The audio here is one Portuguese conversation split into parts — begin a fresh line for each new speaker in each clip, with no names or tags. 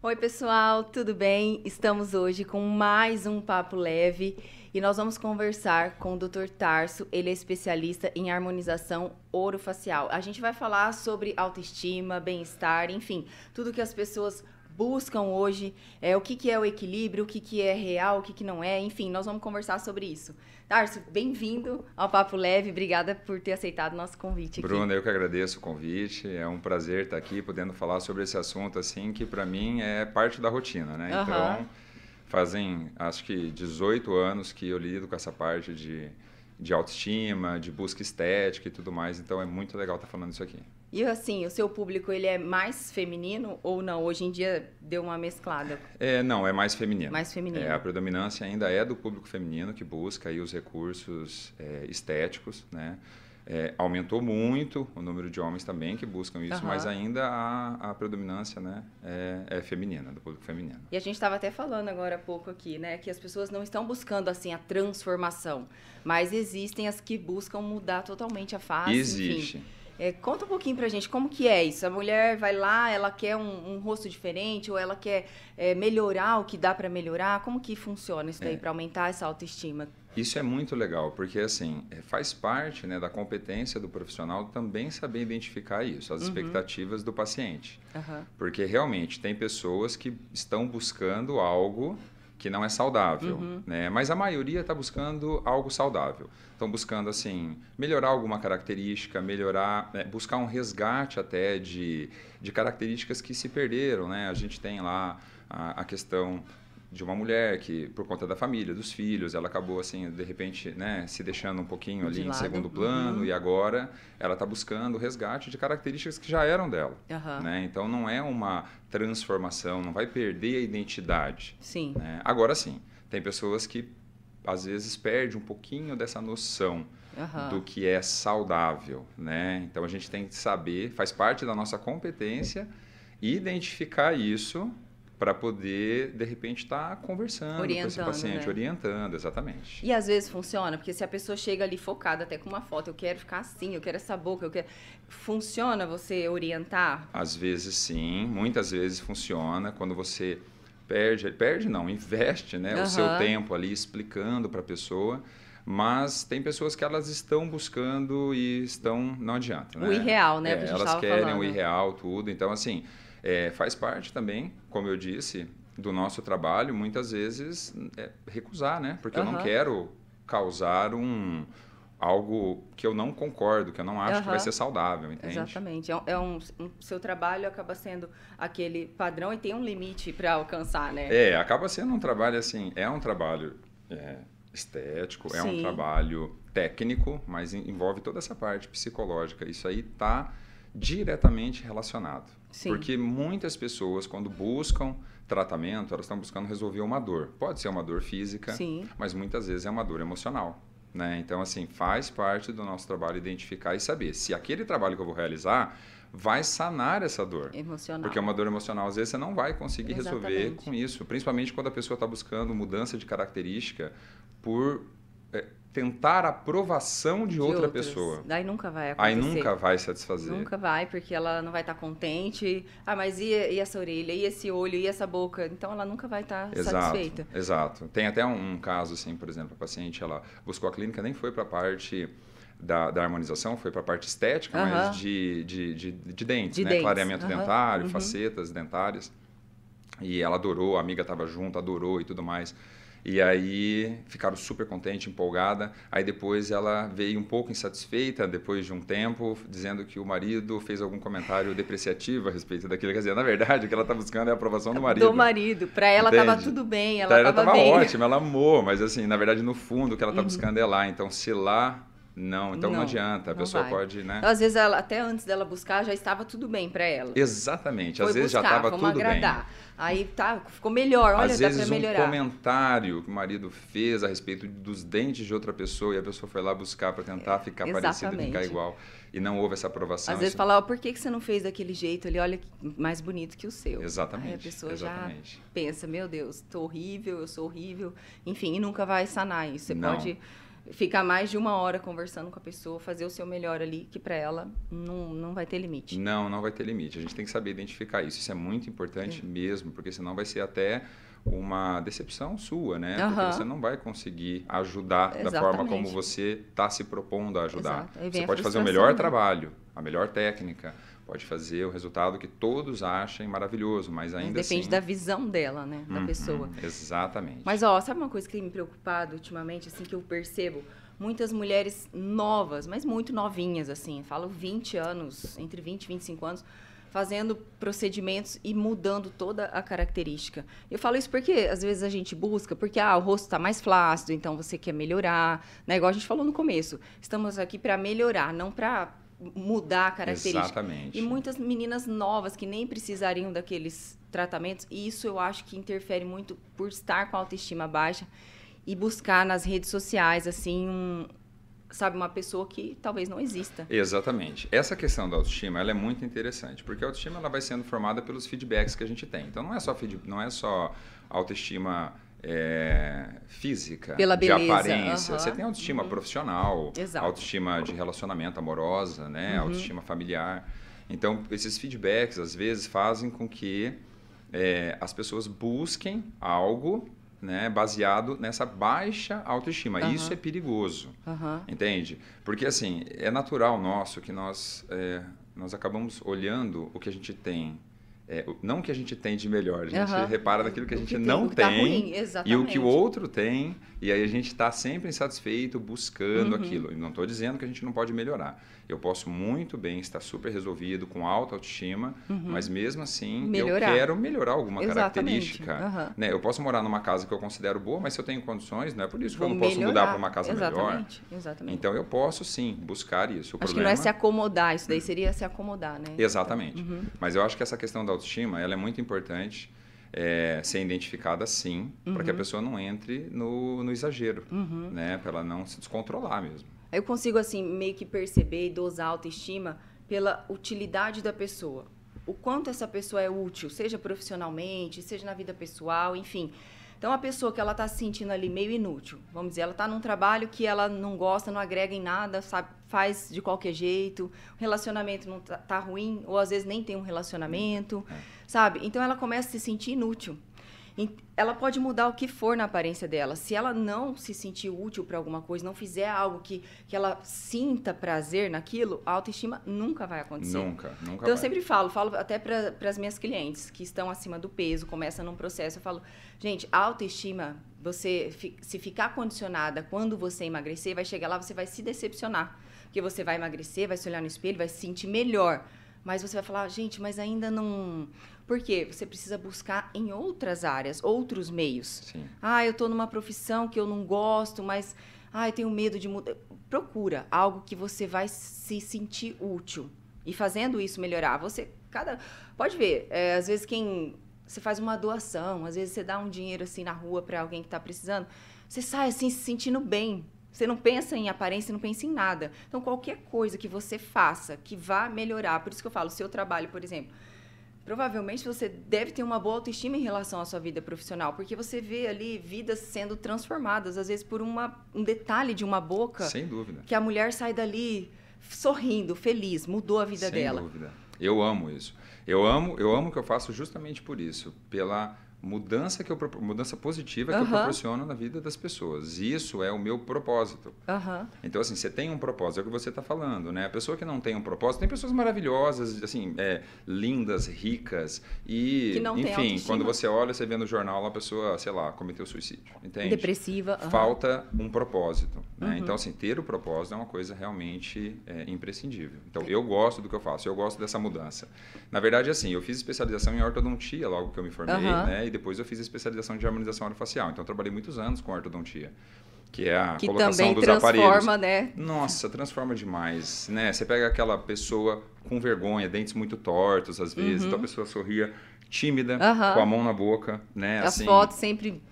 Oi, pessoal, tudo bem? Estamos hoje com mais um Papo Leve e nós vamos conversar com o Dr. Tarso. Ele é especialista em harmonização orofacial. A gente vai falar sobre autoestima, bem-estar, enfim, tudo que as pessoas buscam hoje, é, o que, que é o equilíbrio, o que, que é real, o que, que não é, enfim, nós vamos conversar sobre isso. Tarso, bem-vindo ao Papo Leve, obrigada por ter aceitado o nosso convite.
Aqui. Bruna, eu que agradeço o convite, é um prazer estar aqui podendo falar sobre esse assunto, assim, que para mim é parte da rotina, né? Uhum. Então, fazem, acho que 18 anos que eu lido com essa parte de, de autoestima, de busca estética e tudo mais, então é muito legal estar falando isso aqui.
E assim, o seu público ele é mais feminino ou não? Hoje em dia deu uma mesclada?
É, não, é mais feminino.
Mais feminino.
É, a predominância ainda é do público feminino que busca aí os recursos é, estéticos, né? É, aumentou muito o número de homens também que buscam isso, uhum. mas ainda a, a predominância né, é, é, feminina, do público feminino.
E a gente estava até falando agora há pouco aqui, né, que as pessoas não estão buscando assim a transformação, mas existem as que buscam mudar totalmente a face.
Existe.
Enfim. É, conta um pouquinho pra gente como que é isso. A mulher vai lá, ela quer um, um rosto diferente ou ela quer é, melhorar o que dá para melhorar. Como que funciona isso daí é. para aumentar essa autoestima?
Isso é muito legal, porque assim, é, faz parte né, da competência do profissional também saber identificar isso, as uhum. expectativas do paciente. Uhum. Porque realmente tem pessoas que estão buscando algo que não é saudável, uhum. né? Mas a maioria está buscando algo saudável. Estão buscando assim melhorar alguma característica, melhorar, né? buscar um resgate até de, de características que se perderam, né? A gente tem lá a, a questão de uma mulher que, por conta da família, dos filhos, ela acabou, assim, de repente, né, se deixando um pouquinho ali em segundo plano uhum. e agora ela está buscando o resgate de características que já eram dela. Uhum. Né? Então, não é uma transformação, não vai perder a identidade.
Sim.
Né? Agora, sim, tem pessoas que, às vezes, perdem um pouquinho dessa noção uhum. do que é saudável, né? Então, a gente tem que saber, faz parte da nossa competência, identificar isso para poder, de repente, estar tá conversando orientando, com esse paciente, né? orientando, exatamente.
E às vezes funciona, porque se a pessoa chega ali focada até com uma foto, eu quero ficar assim, eu quero essa boca, eu quero... Funciona você orientar?
Às vezes sim, muitas vezes funciona, quando você perde, perde não, investe né, uhum. o seu tempo ali explicando para a pessoa, mas tem pessoas que elas estão buscando e estão, não adianta, né?
O irreal, né?
É, elas querem falando. o irreal, tudo, então assim... É, faz parte também, como eu disse, do nosso trabalho, muitas vezes, é, recusar, né? Porque uhum. eu não quero causar um algo que eu não concordo, que eu não acho uhum. que vai ser saudável, entende?
Exatamente. É, um, é um, um, seu trabalho acaba sendo aquele padrão e tem um limite para alcançar, né?
É, acaba sendo um trabalho assim, é um trabalho é, estético, Sim. é um trabalho técnico, mas envolve toda essa parte psicológica. Isso aí está diretamente relacionado. Sim. Porque muitas pessoas, quando buscam tratamento, elas estão buscando resolver uma dor. Pode ser uma dor física, Sim. mas muitas vezes é uma dor emocional. Né? Então, assim, faz parte do nosso trabalho identificar e saber se aquele trabalho que eu vou realizar vai sanar essa dor.
Emocional.
Porque uma dor emocional, às vezes, você não vai conseguir Exatamente. resolver com isso. Principalmente quando a pessoa está buscando mudança de característica por é, tentar a aprovação de, de outra outros. pessoa.
Daí nunca vai acontecer.
Aí nunca vai satisfazer.
Nunca vai, porque ela não vai estar tá contente. Ah, mas e, e, essa orelha, e esse olho, e essa boca? Então ela nunca vai estar tá exato, satisfeita.
Exato. Tem até um, um, caso, assim, por exemplo, a paciente ela buscou a clínica, nem foi para a parte da, da, harmonização, foi para a parte estética, mas de, de, de, de dentes, de né? Dentes. Clareamento dentário, uhum. facetas dentárias. E ela adorou, a amiga estava junto, adorou e tudo mais. E aí ficaram super contente, empolgada. Aí depois ela veio um pouco insatisfeita, depois de um tempo, dizendo que o marido fez algum comentário depreciativo a respeito daquilo. Quer dizer, na verdade, o que ela está buscando é a aprovação do marido.
Do marido. Para ela estava tudo bem, ela estava
bem. Ela ótima, ela amou, mas assim, na verdade, no fundo, o que ela está uhum. buscando é lá. Então, se lá não, então não, não adianta. A pessoa vai. pode, né?
Então, às vezes, ela, até antes dela buscar, já estava tudo bem para ela.
Exatamente. Às Foi vezes buscar, já estava tudo agradar. bem.
Aí tá, ficou melhor. Olha,
às vezes,
dá melhorar.
um comentário que o marido fez a respeito dos dentes de outra pessoa e a pessoa foi lá buscar para tentar é, ficar Exatamente. parecida, ficar igual. E não houve essa aprovação.
Às vezes assim. fala, oh, por que, que você não fez daquele jeito ali? Olha, mais bonito que o seu.
Exatamente.
Aí a pessoa
exatamente.
já pensa, meu Deus, tô horrível, eu sou horrível. Enfim, e nunca vai sanar isso. Você não. pode ficar mais de uma hora conversando com a pessoa, fazer o seu melhor ali, que para ela não, não vai ter limite.
Não, não vai ter limite. A gente tem que saber identificar isso. Isso é muito importante mesmo, porque senão vai ser até uma decepção sua, né? Uhum. Porque você não vai conseguir ajudar Exatamente. da forma como você está se propondo a ajudar. Você pode fazer o melhor né? trabalho, a melhor técnica, pode fazer o resultado que todos achem maravilhoso, mas ainda
depende
assim...
da visão dela, né, da uhum, pessoa.
Exatamente.
Mas ó, sabe uma coisa que tem me preocupado ultimamente, assim que eu percebo, muitas mulheres novas, mas muito novinhas assim, falo 20 anos, entre 20 e 25 anos, fazendo procedimentos e mudando toda a característica. Eu falo isso porque às vezes a gente busca, porque ah, o rosto está mais flácido, então você quer melhorar, né? Igual a gente falou no começo. Estamos aqui para melhorar, não para mudar a característica.
Exatamente.
E muitas meninas novas que nem precisariam daqueles tratamentos, e isso eu acho que interfere muito por estar com a autoestima baixa e buscar nas redes sociais assim um, sabe uma pessoa que talvez não exista.
Exatamente. Essa questão da autoestima, ela é muito interessante, porque a autoestima ela vai sendo formada pelos feedbacks que a gente tem. Então não é só não é só autoestima é, física,
Pela beleza.
de aparência.
Uhum.
Você tem autoestima
uhum.
profissional,
Exato.
autoestima de relacionamento amorosa, né?
Uhum.
autoestima familiar. Então, esses feedbacks, às vezes, fazem com que é, as pessoas busquem algo né, baseado nessa baixa autoestima.
Uhum.
Isso é perigoso,
Uhum.
entende? Porque, assim, é natural nosso que nós, é, nós acabamos olhando o que a gente tem é, não o que a gente tem de melhor, a gente
Uhum.
repara naquilo que a gente
que tem,
não
tá
tem
ruim,
e o que o outro tem, e aí a gente está sempre insatisfeito buscando
Uhum.
aquilo. E não estou dizendo que a gente não pode melhorar. Eu posso muito bem estar super resolvido, com alta autoestima, mas mesmo assim
Uhum. Melhorar.
eu quero melhorar alguma
Exatamente.
característica.
Uhum.
Né? Eu posso morar numa casa que eu considero boa, mas se eu tenho condições, não é por isso que
Vou
eu não posso mudar
melhorar.
para uma casa melhor.
exatamente, Exatamente.
Então eu posso sim buscar isso. O
acho que
problema...
não é se acomodar, isso daí seria se acomodar, né?
Exatamente.
Uhum.
Mas eu acho que essa questão da autoestima ela é muito importante é, ser identificada sim, para que a pessoa não entre no, no exagero,
Uhum.
né? Para ela não se descontrolar mesmo.
Eu consigo, assim, meio que perceber e dosar a autoestima pela utilidade da pessoa. O quanto essa pessoa é útil, seja profissionalmente, seja na vida pessoal, enfim. Então, a pessoa que ela está se sentindo ali meio inútil, vamos dizer, ela está num trabalho que ela não gosta, não agrega em nada, sabe, faz de qualquer jeito, o relacionamento não tá, tá ruim, ou às vezes nem tem um relacionamento, sabe? Então, ela começa a se sentir inútil. Ela pode mudar o que for na aparência dela. Se ela não se sentir útil para alguma coisa, não fizer algo que, que ela sinta prazer naquilo, a autoestima nunca vai acontecer.
Nunca, nunca
Então, eu
vai.
sempre falo, falo até para as minhas clientes que estão acima do peso, começam num processo, eu falo, gente, a autoestima, você se ficar condicionada quando você emagrecer, vai chegar lá, você vai se decepcionar. Porque você vai emagrecer, vai se olhar no espelho, vai se sentir melhor. Mas você vai falar, gente, mas ainda não. Por quê? Você precisa buscar em outras áreas, outros meios.
Sim.
Ah, eu estou numa profissão que eu não gosto, mas ah, eu tenho medo de mudar. Procura algo que você vai se sentir útil. E fazendo isso melhorar, você cada pode ver, é, às vezes quem você faz uma doação, às vezes você dá um dinheiro assim na rua para alguém que está precisando, você sai assim se sentindo bem. Você não pensa em aparência, não pensa em nada. Então qualquer coisa que você faça que vá melhorar, por isso que eu falo, o seu trabalho, por exemplo, provavelmente você deve ter uma boa autoestima em relação à sua vida profissional, porque você vê ali vidas sendo transformadas, às vezes por uma, um detalhe de uma boca,
Sem dúvida.
que a mulher sai dali sorrindo, feliz, mudou a vida
Sem
dela.
dúvida. Eu amo isso. Eu amo, eu amo o que eu faço justamente por isso, pela mudança que eu mudança positiva que eu proporciono na vida das pessoas. Isso é o meu propósito. Então, assim, você tem um propósito, é o que você está falando, né? A pessoa que não tem um propósito, tem pessoas maravilhosas, assim, é, lindas, ricas, e,
Que não tem
enfim, quando você olha, você vê no jornal, a pessoa, sei lá, cometeu suicídio, entende?
Depressiva.
Falta um propósito, né?
Uhum.
Então, assim, ter o propósito é uma coisa realmente é, imprescindível. Então, eu gosto do que eu faço, eu gosto dessa mudança. Na verdade, assim, eu fiz especialização em ortodontia logo que eu me formei, né? E depois eu fiz especialização de harmonização orofacial. Então, eu trabalhei muitos anos com ortodontia, que é a
Que
colocação
também
dos
transforma,
aparelhos.
né?
Nossa, transforma demais, né? Você pega aquela pessoa com vergonha, dentes muito tortos às vezes, então a pessoa sorria tímida,
Uhum.
Com a mão na boca, né?
As
assim,
fotos sempre.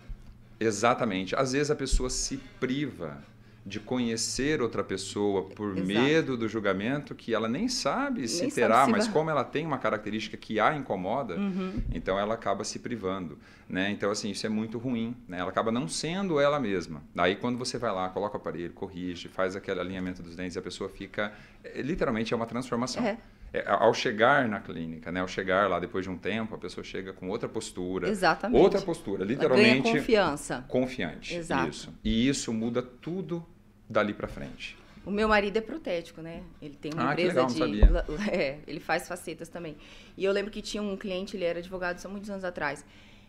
Exatamente. Às vezes a pessoa se priva de conhecer outra pessoa por Exato. medo do julgamento que ela nem sabe nem se terá, sabe se mas vai... como ela tem uma característica que a incomoda, uhum. então ela acaba se privando, né? Então assim isso é muito ruim, né? Ela acaba não sendo ela mesma. Aí quando você vai lá, coloca o aparelho, corrige, faz aquele alinhamento dos dentes, a pessoa fica é, literalmente é uma transformação. É. É, ao chegar na clínica, né? Ao chegar lá depois de um tempo, a pessoa chega com outra postura.
Exatamente.
Outra postura, literalmente.
Ela ganha confiança.
Confiante. Exato. Isso. E isso muda tudo dali para frente.
O meu marido é protético, né? Ele tem uma
ah,
empresa
que legal,
de. É, ele faz facetas também. E eu lembro que tinha um cliente, ele era advogado há muitos anos atrás.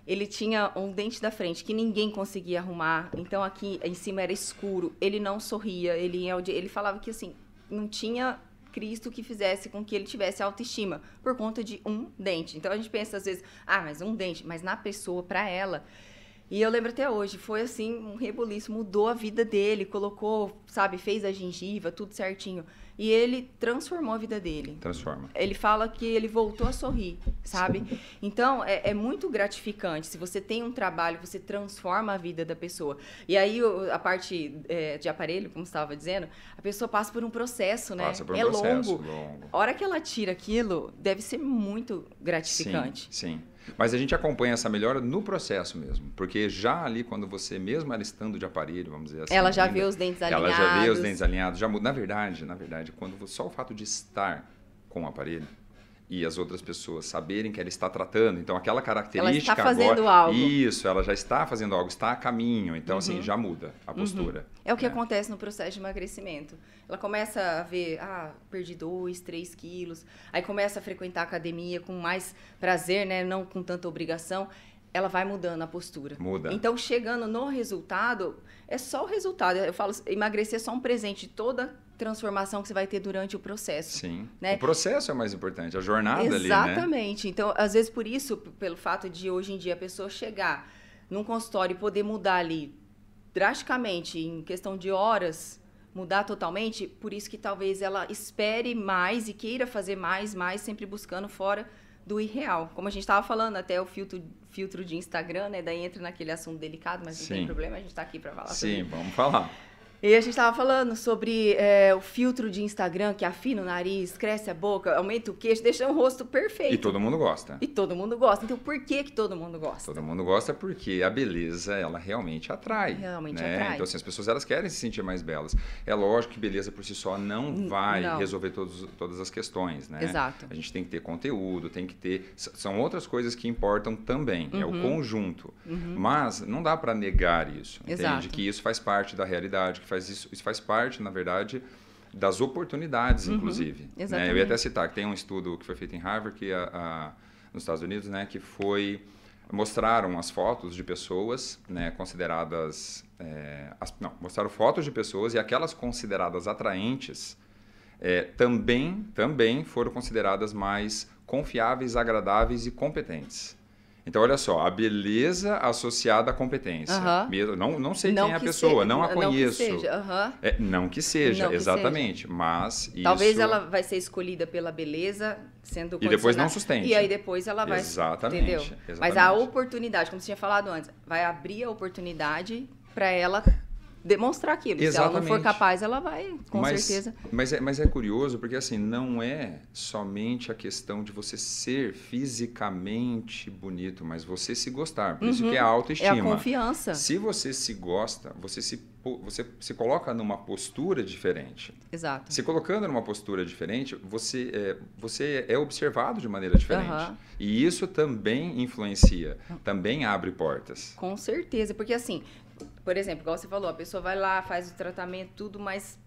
Ele tinha um dente da frente que ninguém conseguia arrumar. Então aqui em cima era escuro. Ele não sorria. Ele, ele falava que assim, não tinha Cristo que fizesse com que ele tivesse autoestima por conta de um dente. Então a gente pensa às vezes, ah, mas um dente, mas na pessoa, para ela, e eu lembro até hoje, foi assim, um rebuliço, mudou a vida dele, colocou, sabe, fez a gengiva, tudo certinho. E ele transformou a vida dele.
Transforma.
Ele fala que ele voltou a sorrir, sabe? Sim. Então, é, é, muito gratificante. Se você tem um trabalho, você transforma a vida da pessoa. E aí, a parte é, de aparelho, como você estava dizendo, a pessoa passa por um processo, né?
Passa por um
é
processo
longo. longo. A hora que ela tira aquilo, deve ser muito gratificante.
Sim, sim. Mas a gente acompanha essa melhora no processo mesmo, porque já ali quando você mesmo ela estando de aparelho, vamos dizer assim,
ela já ainda, vê os dentes alinhados.
Ela já vê os dentes alinhados, já muda. Na verdade, na verdade, quando só o fato de estar com o aparelho e as outras pessoas saberem que ela está tratando. Então, aquela característica ela está
fazendo
agora,
algo.
Isso, ela já está fazendo algo, está a caminho. Então, assim, uhum. assim, já muda a uhum. postura. Uhum.
É o que né? acontece no processo de emagrecimento. Ela começa a ver, ah, perdi dois, três quilos. Aí começa a frequentar a academia com mais prazer, né? Não com tanta obrigação. Ela vai mudando a postura.
Muda.
Então, chegando no resultado, é só o resultado. Eu falo, emagrecer é só um presente. Toda transformação que você vai ter durante o processo.
Sim.
Né?
O processo é mais importante, a jornada
Exatamente.
ali, né?
Exatamente. Então, às vezes, por isso, pelo fato de hoje em dia a pessoa chegar num consultório e poder mudar ali drasticamente, em questão de horas, mudar totalmente, por isso que talvez ela espere mais e queira fazer mais, mais, sempre buscando fora do irreal. Como a gente estava falando, até o filtro, filtro de Instagram, né? Daí entra naquele assunto delicado, mas não Sim. tem problema, a gente está aqui para falar
Sim, vamos falar.
E a gente estava falando sobre é, o filtro de Instagram que afina o nariz, cresce a boca, aumenta o queixo, deixa o rosto perfeito.
E todo mundo gosta.
E todo mundo gosta. Então, por que que todo mundo gosta?
Todo mundo gosta porque a beleza, ela realmente atrai.
Realmente
né?
atrai.
Então, assim, as pessoas, elas querem se sentir mais belas. É lógico que beleza por si só não vai não. resolver todos, todas as questões, né?
Exato.
A gente tem que ter conteúdo, tem que ter... São outras coisas que importam também. Uhum. É o uhum. conjunto. Uhum. Mas não dá para negar isso.
Exato.
Entende? Que isso faz parte da realidade, faz isso, isso faz parte, na verdade, das oportunidades, uhum, inclusive. Né? Eu ia até citar que tem um estudo que foi feito em Harvard, que a, a, nos Estados Unidos, né, que foi mostraram as fotos de pessoas né, consideradas é, as, não mostraram fotos de pessoas e aquelas consideradas atraentes é, também também foram consideradas mais confiáveis agradáveis e competentes então, olha só, a beleza associada à competência. Não, não sei não quem é a pessoa, não a conheço.
Não que seja, uhum.
é, não que seja não que exatamente. Seja. Mas
Talvez
isso...
ela vai ser escolhida pela beleza, sendo
E depois não sustente.
E aí depois ela vai...
Exatamente.
Entendeu?
Exatamente.
Mas a oportunidade, como você tinha falado antes, vai abrir a oportunidade para ela demonstrar aquilo. Exatamente. Se ela não for capaz, ela vai, com
mas,
certeza.
Mas é, mas é curioso, porque assim, não é somente a questão de você ser fisicamente bonito, mas você se gostar. Por uhum. isso que é a autoestima.
É a confiança.
Se você se gosta, você se, você se coloca numa postura diferente.
Exato.
Se colocando numa postura diferente, você é, você é observado de maneira diferente. Uhum. E isso também influencia, também abre portas.
Com certeza, porque assim, por exemplo, igual você falou, a pessoa vai lá, faz o tratamento, tudo, mas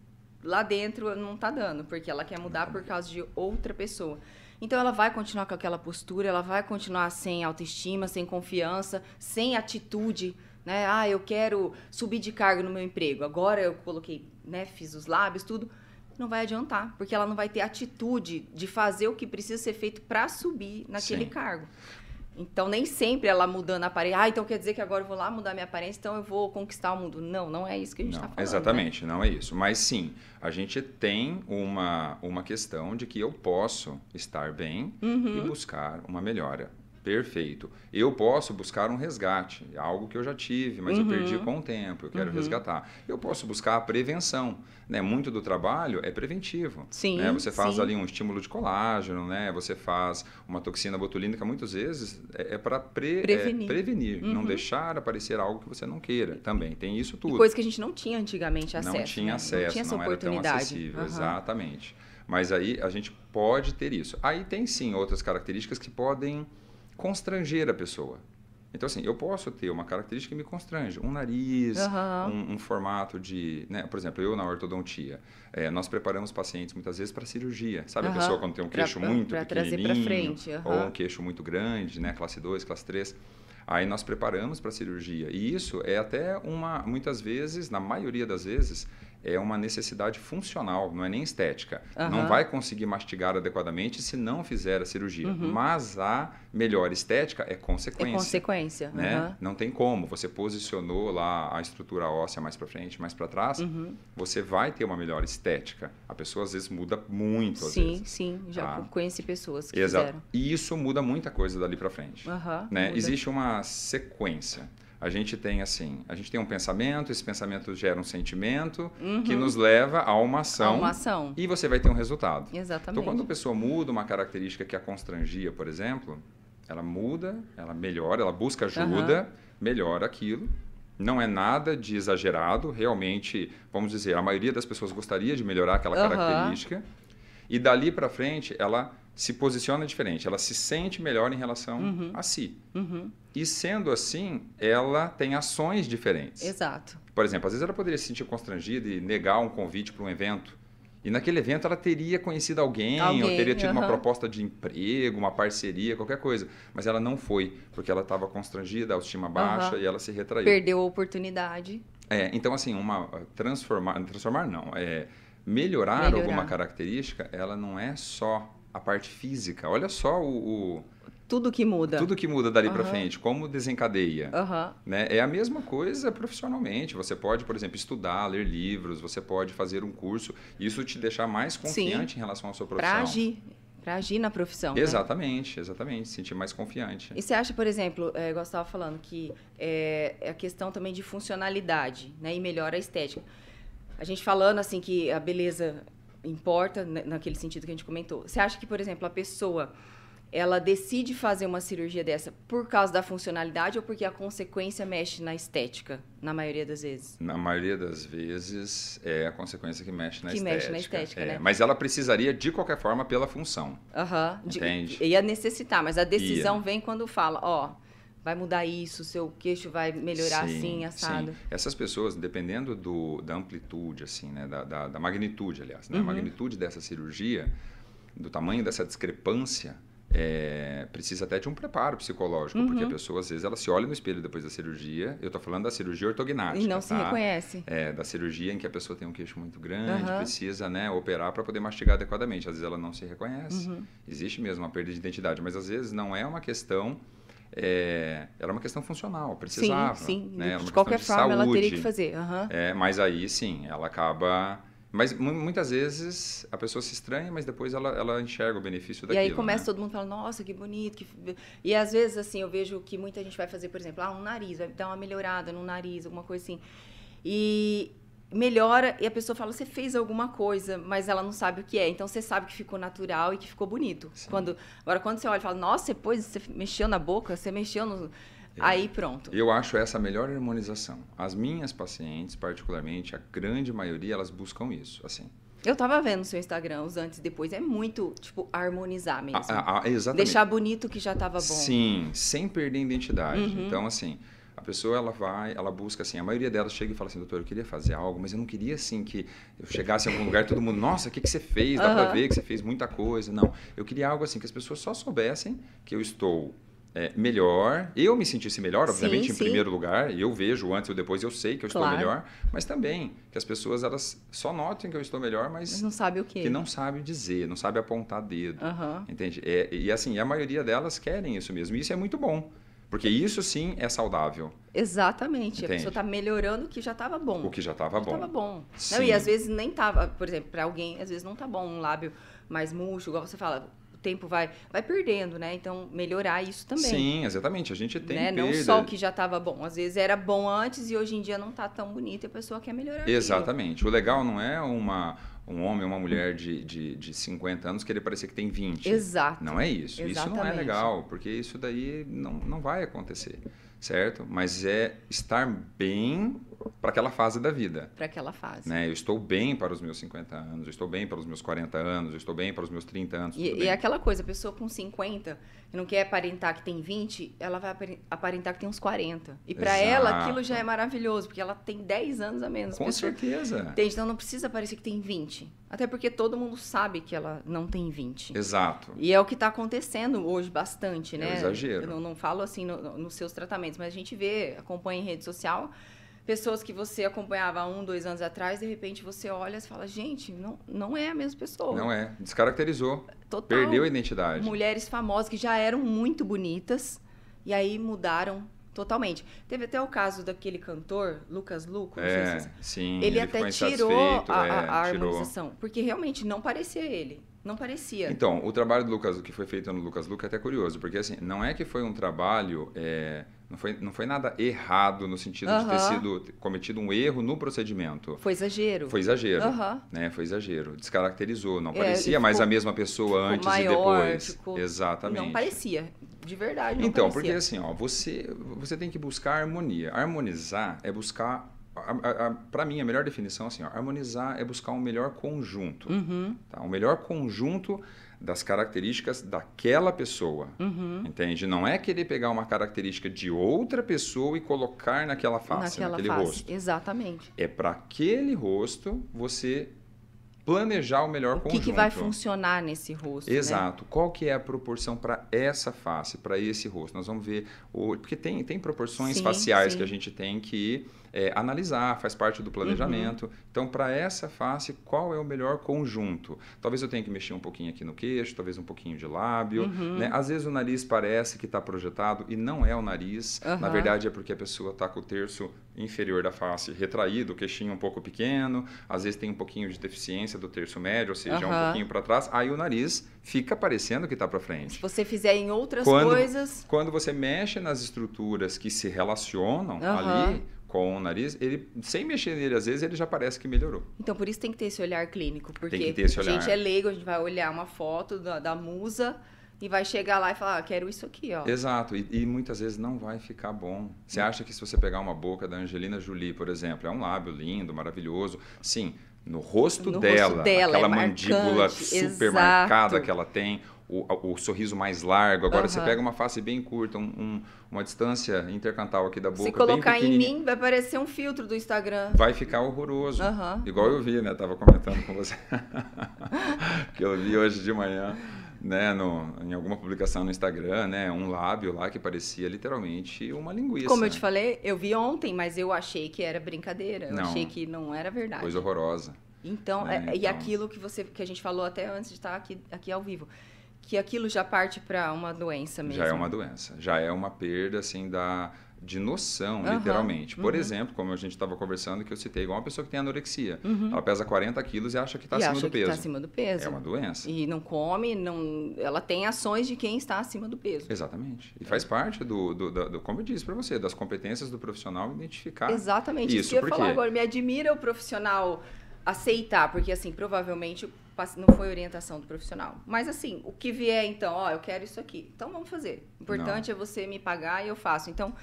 lá dentro não tá dando, porque ela quer mudar por causa de outra pessoa. Então ela vai continuar com aquela postura, ela vai continuar sem autoestima, sem confiança, sem atitude, né? Ah, eu quero subir de cargo no meu emprego. Agora eu coloquei, né, fiz os lábios, tudo. Não vai adiantar, porque ela não vai ter atitude de fazer o que precisa ser feito para subir naquele Sim. cargo. Então, nem sempre ela mudando a aparência. Ah, então quer dizer que agora eu vou lá mudar minha aparência, então eu vou conquistar o mundo. Não, não é isso que a gente está falando. Né?
Exatamente,
né?
não é isso. Mas sim, a gente tem uma, uma questão de que eu posso estar bem uhum. e buscar uma melhora Perfeito. Eu posso buscar um resgate, algo que eu já tive, mas uhum. eu perdi com o tempo, eu quero uhum. resgatar. Eu posso buscar a prevenção. Né? Muito do trabalho é preventivo.
Sim,
né? Você faz
sim.
ali um estímulo de colágeno, né? você faz uma toxina botulínica, muitas vezes é, é para pre, prevenir, é, prevenir uhum. não deixar aparecer algo que você não queira. Também tem isso tudo. E
coisa que a gente não tinha antigamente acesso.
Não tinha
né?
acesso, não, tinha essa não oportunidade. era tão acessível. Exatamente. Mas aí a gente pode ter isso. Aí tem sim outras características que podem constranger a pessoa. Então, assim, eu posso ter uma característica que me constrange. Um nariz, uhum. um, um, formato de... Né? Por exemplo, eu na ortodontia, é, nós preparamos pacientes muitas vezes para cirurgia. Sabe uhum. a pessoa quando tem um queixo pra, muito pra pequenininho? Frente, uhum. Ou um queixo muito grande, né? Classe 2, classe 3. Aí nós preparamos para a cirurgia. E isso é até uma... Muitas vezes, na maioria das vezes, é uma necessidade funcional, não é nem estética. Uhum. Não vai conseguir mastigar adequadamente se não fizer a cirurgia. Uhum. Mas a melhor estética é consequência. É
consequência.
Né? Uhum. Não tem como. Você posicionou lá a estrutura óssea mais para frente, mais para trás, uhum. você vai ter uma melhor estética. A pessoa às vezes muda muito.
sim,
vezes,
sim. Já tá? conheci pessoas que
Exato.
fizeram.
E isso muda muita coisa dali para frente. Né? Existe uma sequência a gente tem assim, a gente tem um pensamento, esse pensamento gera um sentimento uhum. que nos leva a uma ação,
a uma ação.
E você vai ter um resultado.
Exatamente.
Então, quando a pessoa muda uma característica que a constrangia, por exemplo, ela muda, ela melhora, ela busca ajuda, uhum. melhora aquilo. Não é nada de exagerado, realmente, vamos dizer, a maioria das pessoas gostaria de melhorar aquela uhum. característica. E dali para frente, ela se posiciona diferente, ela se sente melhor em relação uhum. a si. Uhum. E sendo assim, ela tem ações diferentes.
Exato.
Por exemplo, às vezes ela poderia se sentir constrangida e negar um convite para um evento. E naquele evento ela teria conhecido alguém, alguém ou teria tido uhum. uma proposta de emprego, uma parceria, qualquer coisa. Mas ela não foi, porque ela estava constrangida, autoestima baixa e ela se retraiu.
Perdeu a oportunidade.
É, então assim, uma transformar, transformar não, é melhorar, melhorar alguma característica, ela não é só a parte física. Olha só o, o
tudo que muda.
Tudo que muda dali uhum. para frente, como desencadeia. Uhum. Né? É a mesma coisa profissionalmente. Você pode, por exemplo, estudar, ler livros, você pode fazer um curso. Isso te deixar mais confiante Sim. em relação à sua profissão.
Para agir. Para agir na profissão.
Exatamente, né? exatamente. Se sentir mais confiante.
E você acha, por exemplo, é, igual estava falando, que é, é, a questão também de funcionalidade né? e melhora a estética. A gente falando assim que a beleza importa, naquele sentido que a gente comentou. Você acha que, por exemplo, a pessoa ela decide fazer uma cirurgia dessa por causa da funcionalidade ou porque a consequência mexe na estética, na maioria das vezes?
Na maioria das vezes é a consequência que mexe na
que
estética.
Mexe na estética
é,
né?
Mas ela precisaria, de qualquer forma, pela função.
Aham.
Uhum, entende?
De, ia necessitar, mas a decisão ia. vem quando fala, ó, vai mudar isso, seu queixo vai melhorar sim, assim, assado. Sim.
Essas pessoas, dependendo do, da amplitude, assim, né, da, da, da magnitude, aliás, né, uhum. a magnitude dessa cirurgia, do tamanho dessa discrepância, é, precisa até de um preparo psicológico, uhum. porque a pessoa, às vezes, ela se olha no espelho depois da cirurgia. Eu estou falando da cirurgia ortognática.
E não
tá?
se reconhece.
É, da cirurgia em que a pessoa tem um queixo muito grande, uhum. precisa né, operar para poder mastigar adequadamente. Às vezes ela não se reconhece. Uhum. Existe mesmo uma perda de identidade, mas às vezes não é uma questão. É, era uma questão funcional, precisava.
Sim, sim.
Né?
De qualquer
de
forma,
saúde.
ela teria que fazer.
É, mas aí, sim, ela acaba mas muitas vezes a pessoa se estranha, mas depois ela, ela enxerga o benefício daquilo.
E aí começa
né?
todo mundo falando, nossa, que bonito. Que... E às vezes, assim, eu vejo que muita gente vai fazer, por exemplo, ah, um nariz, vai dar uma melhorada no nariz, alguma coisa assim. E melhora e a pessoa fala, você fez alguma coisa, mas ela não sabe o que é. Então você sabe que ficou natural e que ficou bonito. Quando, agora, quando você olha e fala, nossa, depois você mexeu na boca, você mexeu no. Aí pronto.
Eu acho essa a melhor harmonização. As minhas pacientes, particularmente, a grande maioria, elas buscam isso, assim.
Eu tava vendo no seu Instagram, os antes e depois. É muito, tipo, harmonizar mesmo.
Ah, ah, exatamente.
Deixar bonito que já tava bom.
Sim, sem perder a identidade. Uhum. Então, assim, a pessoa, ela vai, ela busca, assim, a maioria delas chega e fala assim, doutor, eu queria fazer algo, mas eu não queria, assim, que eu chegasse em algum lugar e todo mundo, nossa, o que, que você fez? Dá uhum. pra ver que você fez muita coisa. Não, eu queria algo, assim, que as pessoas só soubessem que eu estou é, melhor, eu me sentisse melhor, obviamente, sim, em sim. primeiro lugar, eu vejo antes ou depois, eu sei que eu claro. estou melhor, mas também que as pessoas elas só notem que eu estou melhor, mas,
mas não sabe o quê?
Que não sabe dizer, não sabe apontar dedo, uhum. entende? É, e assim, a maioria delas querem isso mesmo, e isso é muito bom. Porque isso sim é saudável.
Exatamente. Entende? A pessoa está melhorando o que já estava bom.
O que já estava bom.
Estava bom. Não, e às vezes nem estava, por exemplo, para alguém, às vezes não está bom um lábio mais murcho, igual você fala, tempo vai, vai perdendo, né? Então, melhorar isso também.
Sim, exatamente. A gente tem né?
Não só o que já estava bom. Às vezes era bom antes e hoje em dia não está tão bonito e a pessoa quer melhorar.
Exatamente. Aquilo. O legal não é uma um homem ou uma mulher de, de, de 50 anos querer parecer que tem 20.
Exato.
Não é isso. Exatamente. Isso não é legal, porque isso daí não, não vai acontecer, certo? Mas é estar bem para aquela fase da vida.
Para aquela fase.
Né? Eu estou bem para os meus 50 anos, eu estou bem para os meus 40 anos, eu estou bem para os meus 30 anos.
E, é aquela coisa, a pessoa com 50 e não quer aparentar que tem 20, ela vai aparentar que tem uns 40. E para ela aquilo já é maravilhoso, porque ela tem 10 anos a menos.
Com pessoa, certeza.
Entende? Então não precisa parecer que tem 20. Até porque todo mundo sabe que ela não tem 20.
Exato.
E é o que está acontecendo hoje bastante, né?
É um exagero.
Eu não, não falo assim no, no, nos seus tratamentos, mas a gente vê, acompanha em rede social pessoas que você acompanhava há um, dois anos atrás, de repente você olha e fala, gente, não, não é a mesma pessoa.
Não é. Descaracterizou. Total. Perdeu a identidade.
Mulheres famosas que já eram muito bonitas e aí mudaram totalmente. Teve até o caso daquele cantor, Lucas Luco.
É, se sim.
Ele, ele até tirou a, a, é, a harmonização, tirou. porque realmente não parecia ele. Não parecia.
Então, o trabalho do Lucas, o que foi feito no Lucas Luco é até curioso, porque assim, não é que foi um trabalho é, não foi, não foi nada errado no sentido de ter sido cometido um erro no procedimento.
Foi exagero.
Foi exagero. Né? Foi exagero. Descaracterizou. Não é, parecia mais a mesma pessoa antes
maior,
e depois.
Ficou...
Exatamente.
Não parecia. De verdade. Não
então,
parecia.
porque assim, ó, você, você tem que buscar harmonia. Harmonizar é buscar para mim, a melhor definição assim, ó, harmonizar é buscar um melhor conjunto.
Uhum.
Tá? Um melhor conjunto das características daquela pessoa.
Uhum.
Entende? Não é querer pegar uma característica de outra pessoa e colocar naquela face, naquela naquele face. rosto.
Exatamente.
É para aquele rosto você planejar o melhor
o
que conjunto.
O que vai funcionar nesse rosto?
Né? Exato. Né? Qual que é a proporção para essa face, para esse rosto? Nós vamos ver o porque tem tem proporções sim, faciais sim. que a gente tem que é, analisar, faz parte do planejamento. Uhum. Então, para essa face, qual é o melhor conjunto? Talvez eu tenha que mexer um pouquinho aqui no queixo, talvez um pouquinho de lábio.
Uhum.
Né? Às vezes o nariz parece que está projetado e não é o nariz.
Uhum.
Na verdade, é porque a pessoa está com o terço inferior da face retraído, o queixinho um pouco pequeno. Às vezes tem um pouquinho de deficiência do terço médio, ou seja, um pouquinho para trás. Aí o nariz fica parecendo que está para frente.
Se você fizer em outras
quando,
coisas...
Quando você mexe nas estruturas que se relacionam ali com o nariz, ele sem mexer nele, às vezes ele já parece que melhorou.
Então, por isso tem que ter esse olhar clínico, porque
tem que ter esse olhar.
a gente é leigo, a gente vai olhar uma foto da, da musa e vai chegar lá e falar, ah, quero isso aqui, ó.
Exato, e, e, muitas vezes não vai ficar bom. Você acha que se você pegar uma boca da Angelina Jolie, por exemplo, é um lábio lindo, maravilhoso, sim, no rosto,
no
dela,
rosto dela,
aquela
é
mandíbula super
Exato.
marcada que ela tem, o, o, sorriso mais largo. Agora,
uhum.
você pega uma face bem curta, um, um, uma distância intercantal aqui da boca. Se
colocar em mim, vai parecer um filtro do Instagram.
Vai ficar horroroso.
Uhum.
Igual eu vi, né? Tava comentando com você. que eu vi hoje de manhã. Né, no, em alguma publicação no Instagram, né, um lábio lá que parecia literalmente uma linguiça.
Como eu te falei, eu vi ontem, mas eu achei que era brincadeira. Eu
não,
achei que não era verdade.
Coisa horrorosa.
Então,
né?
é,
então,
e aquilo que você que a gente falou até antes de estar aqui, aqui ao vivo que aquilo já parte para uma doença mesmo.
Já é uma doença, já é uma perda assim da de noção, uhum, literalmente. Por uhum. exemplo, como a gente estava conversando, que eu citei, igual uma pessoa que tem anorexia.
Uhum.
Ela pesa 40 quilos e acha que está acima do peso.
Que tá acima do peso.
É uma doença.
E não come, não... ela tem ações de quem está acima do peso.
Exatamente. E faz parte do, do, do, do como eu disse para você, das competências do profissional identificar.
Exatamente.
Isso,
isso que eu ia falar agora. Me admira o profissional aceitar, porque assim, provavelmente não foi orientação do profissional. Mas assim, o que vier então, ó, eu quero isso aqui. Então vamos fazer. O importante não. é você me pagar e eu faço. Então,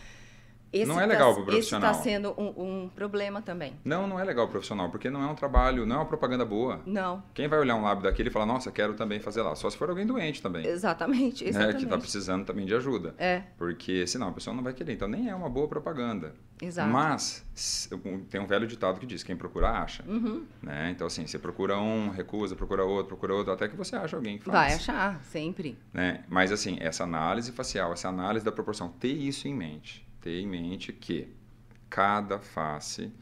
esse
não é legal
tá,
para o profissional.
Esse está sendo um, um, problema também.
Não, não é legal para o profissional, porque não é um trabalho, não é uma propaganda boa.
Não.
Quem vai olhar um lábio daquele e falar, nossa, quero também fazer lá. Só se for alguém doente também.
Exatamente,
né,
exatamente.
que está precisando também de ajuda.
É.
Porque senão a pessoa não vai querer. Então nem é uma boa propaganda.
Exato.
Mas tem um velho ditado que diz, quem procura acha.
Uhum.
Né? Então assim, você procura um, recusa, procura outro, procura outro, até que você acha alguém que faz.
Vai achar, sempre.
Né? Mas assim, essa análise facial, essa análise da proporção, ter isso em mente. Ter em mente que cada face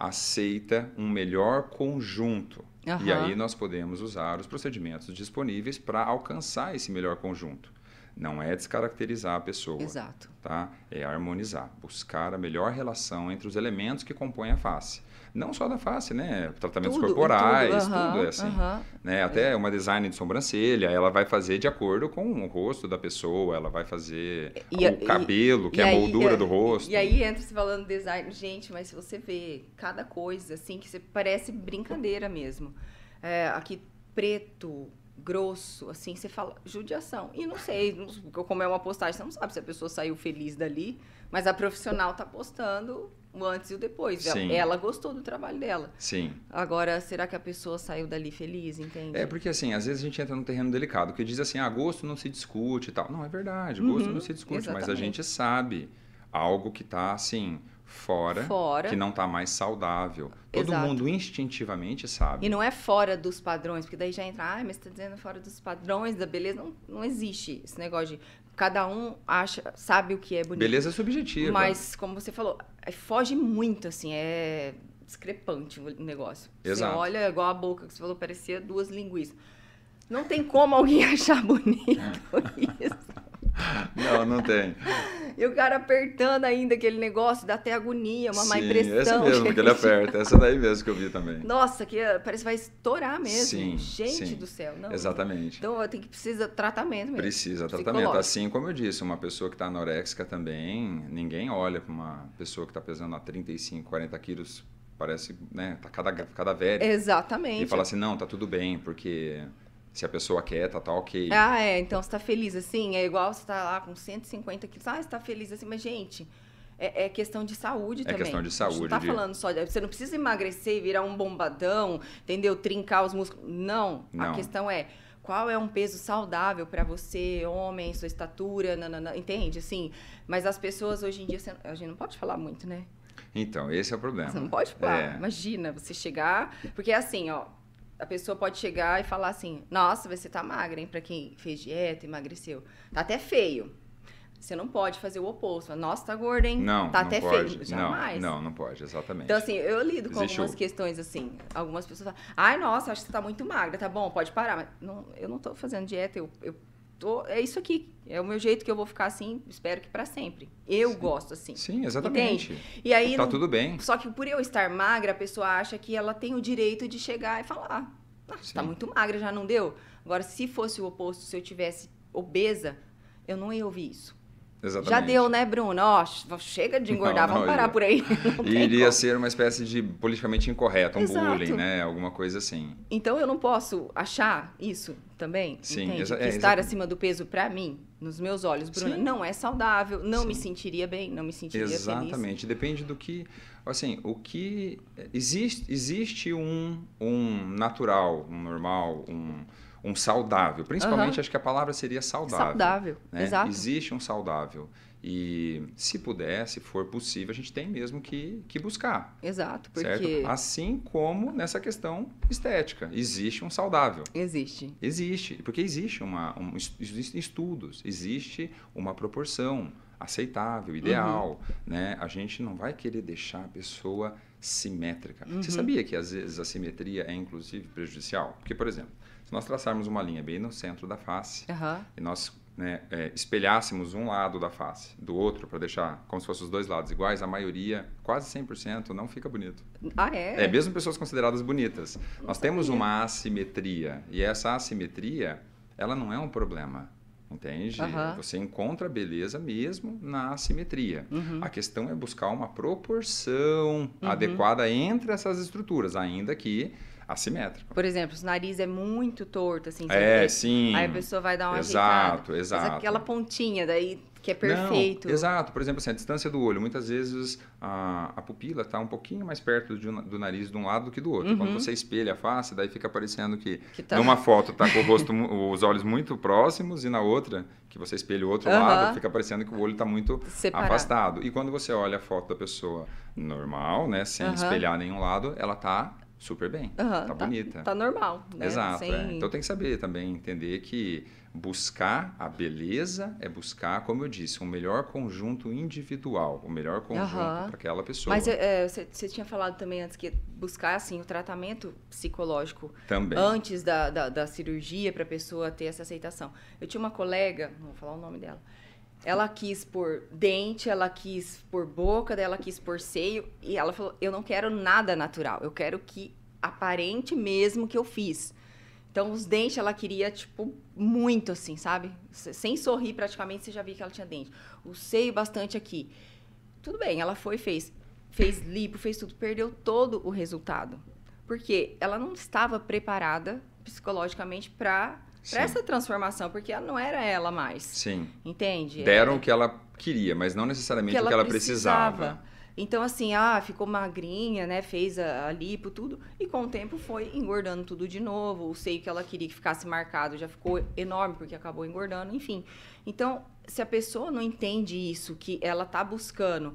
aceita um melhor conjunto.
Uhum.
E aí nós podemos usar os procedimentos disponíveis para alcançar esse melhor conjunto. Não é descaracterizar a pessoa.
Exato.
Tá? É harmonizar, buscar a melhor relação entre os elementos que compõem a face. Não só da face, né? Tratamentos tudo, corporais, tudo, tudo é assim. Né? Até uma design de sobrancelha, ela vai fazer de acordo com o rosto da pessoa, ela vai fazer e, o cabelo, que é a aí, moldura do rosto.
E aí entra se falando design. Gente, mas se você vê cada coisa, assim, que você parece brincadeira mesmo. É, aqui, preto, grosso, assim, você fala judiação. E não sei, como é uma postagem, você não sabe se a pessoa saiu feliz dali, mas a profissional tá postando o antes e o depois. Sim. Ela gostou do trabalho dela.
Sim.
Agora, será que a pessoa saiu dali feliz, entende?
É, porque assim, às vezes a gente entra num terreno delicado, que diz assim, ah, gosto não se discute e tal. Não, é verdade, gosto uhum, não se discute, exatamente. mas a gente sabe algo que está assim, fora, fora, que não está mais saudável. Todo Exato. mundo instintivamente sabe.
E não é fora dos padrões, porque daí já entra, ah, mas você está dizendo fora dos padrões da beleza. Não, não existe esse negócio de cada um acha, sabe o que é bonito.
Beleza subjetiva.
Mas, como você falou, é, foge muito, assim, é discrepante o negócio. Exato. Você olha igual a boca que você falou, parecia duas linguiças. Não tem como alguém achar bonito isso.
Não, não tem.
E o cara apertando ainda aquele negócio, dá até agonia, uma Sim, má impressão.
essa mesmo que ele aperta, essa daí mesmo que eu vi também.
Nossa, que parece que vai estourar mesmo. Sim, Gente
sim.
do céu. Não,
Exatamente.
Então tem que precisa tratamento mesmo.
Precisa tratamento. Assim como eu disse, uma pessoa que está anoréxica também, ninguém olha para uma pessoa que está pesando a 35, 40 quilos, parece, né, tá cada, cada velho.
Exatamente.
E fala assim, não, tá tudo bem, porque se a pessoa quer, tá, tá ok.
Ah, é. Então você tá feliz assim. É igual você tá lá com 150 quilos. Ah, você tá feliz assim. Mas, gente, é, é questão de saúde é também.
É questão de saúde.
não tá de... falando só. De, você não precisa emagrecer e virar um bombadão, entendeu? Trincar os músculos. Não. não. A questão é. Qual é um peso saudável para você, homem, sua estatura, nanana, entende? Assim, mas as pessoas hoje em dia, a gente não pode falar muito, né?
Então, esse é o problema.
Você não pode falar. É. Imagina, você chegar. Porque é assim, ó, a pessoa pode chegar e falar assim: Nossa, você tá magra, hein? Pra quem fez dieta, emagreceu. Tá até feio. Você não pode fazer o oposto. Nossa, tá gorda, hein?
Não,
tá
não
até
pode.
feio. Jamais.
Não, não, não pode, exatamente.
Então, assim, eu lido com Existe algumas o... questões assim. Algumas pessoas falam, ai, nossa, acho que você tá muito magra, tá bom, pode parar. Mas não, eu não tô fazendo dieta, eu, eu tô, é isso aqui. É o meu jeito que eu vou ficar assim, espero que para sempre. Eu Sim. gosto assim.
Sim, exatamente.
Entende? E aí
tá não, tudo bem.
Só que por eu estar magra, a pessoa acha que ela tem o direito de chegar e falar: ah, tá muito magra, já não deu? Agora, se fosse o oposto, se eu tivesse obesa, eu não ia ouvir isso.
Exatamente.
Já deu, né, Bruno? Ó, chega de engordar, não, vamos parar por aí.
Iria como. ser uma espécie de politicamente incorreto, um Exato. bullying, né? Alguma coisa assim.
Então eu não posso achar isso também, Sim, entende? que é, estar acima do peso para mim, nos meus olhos, Bruno, Sim. não é saudável, não Sim. me sentiria bem, não me sentiria
Exatamente.
feliz. Exatamente,
depende do que, assim, o que existe, existe um um natural, um normal, um um saudável. Principalmente, uhum. acho que a palavra seria saudável.
Saudável,
né?
exato.
Existe um saudável. E se puder, se for possível, a gente tem mesmo que, que buscar.
Exato, porque...
Certo? Assim como nessa questão estética. Existe um saudável.
Existe.
Existe. Porque existe uma, um, existem estudos, existe uma proporção aceitável, ideal. Uhum. Né? A gente não vai querer deixar a pessoa simétrica. Uhum. Você sabia que às vezes a simetria é inclusive prejudicial? Porque, por exemplo, se nós traçarmos uma linha bem no centro da face
uhum.
e nós né, é, espelhássemos um lado da face do outro para deixar como se fossem os dois lados iguais, a maioria, quase 100%, não fica bonito.
Ah, é?
É, mesmo pessoas consideradas bonitas. Não nós sabia. temos uma assimetria e essa assimetria, ela não é um problema. Entende? Uhum. Você encontra beleza mesmo na assimetria. Uhum. A questão é buscar uma proporção uhum. adequada entre essas estruturas, ainda que assimétrico.
Por exemplo, se o nariz é muito torto, assim.
É, vê, sim.
Aí a pessoa vai dar uma
Exato,
ajeitada.
exato.
Mas aquela pontinha daí que é perfeito.
Não, exato. Por exemplo, assim, a distância do olho. Muitas vezes a, a pupila está um pouquinho mais perto do, do, nariz de um lado do que do outro. Uhum. Quando você espelha a face, daí fica parecendo que, que tá... numa foto está com o rosto, os olhos muito próximos e na outra, que você espelha o outro uhum. lado, fica parecendo que o olho está muito Separado. afastado. E quando você olha a foto da pessoa normal, né, sem uhum. espelhar nenhum lado, ela está super bem,
uhum,
tá,
tá,
bonita.
Tá normal, né?
Exato. Sem... É. Então tem que saber também entender que buscar a beleza é buscar, como eu disse, um melhor conjunto individual, o melhor conjunto uhum. para aquela pessoa.
Mas é, você, você, tinha falado também antes que buscar assim o tratamento psicológico
também.
antes da, da, da cirurgia para a pessoa ter essa aceitação. Eu tinha uma colega, não vou falar o nome dela. Ela quis por dente, ela quis por boca, ela quis por seio e ela falou: "Eu não quero nada natural, eu quero que aparente mesmo que eu fiz". Então, os dentes ela queria, tipo, muito assim, sabe? Sem sorrir, praticamente, você já viu que ela tinha dente. O seio bastante aqui. Tudo bem, ela foi fez. Fez lipo, fez tudo, perdeu todo o resultado. Porque ela não estava preparada psicologicamente para essa transformação, porque ela não era ela mais.
Sim.
Entende?
Deram é, o que ela queria, mas não necessariamente o que ela precisava. precisava.
Então, assim, ah, ficou magrinha, né? Fez a, a, lipo, tudo. E com o tempo foi engordando tudo de novo. O seio que ela queria que ficasse marcado já ficou enorme, porque acabou engordando, enfim. Então, se a pessoa não entende isso, que ela tá buscando.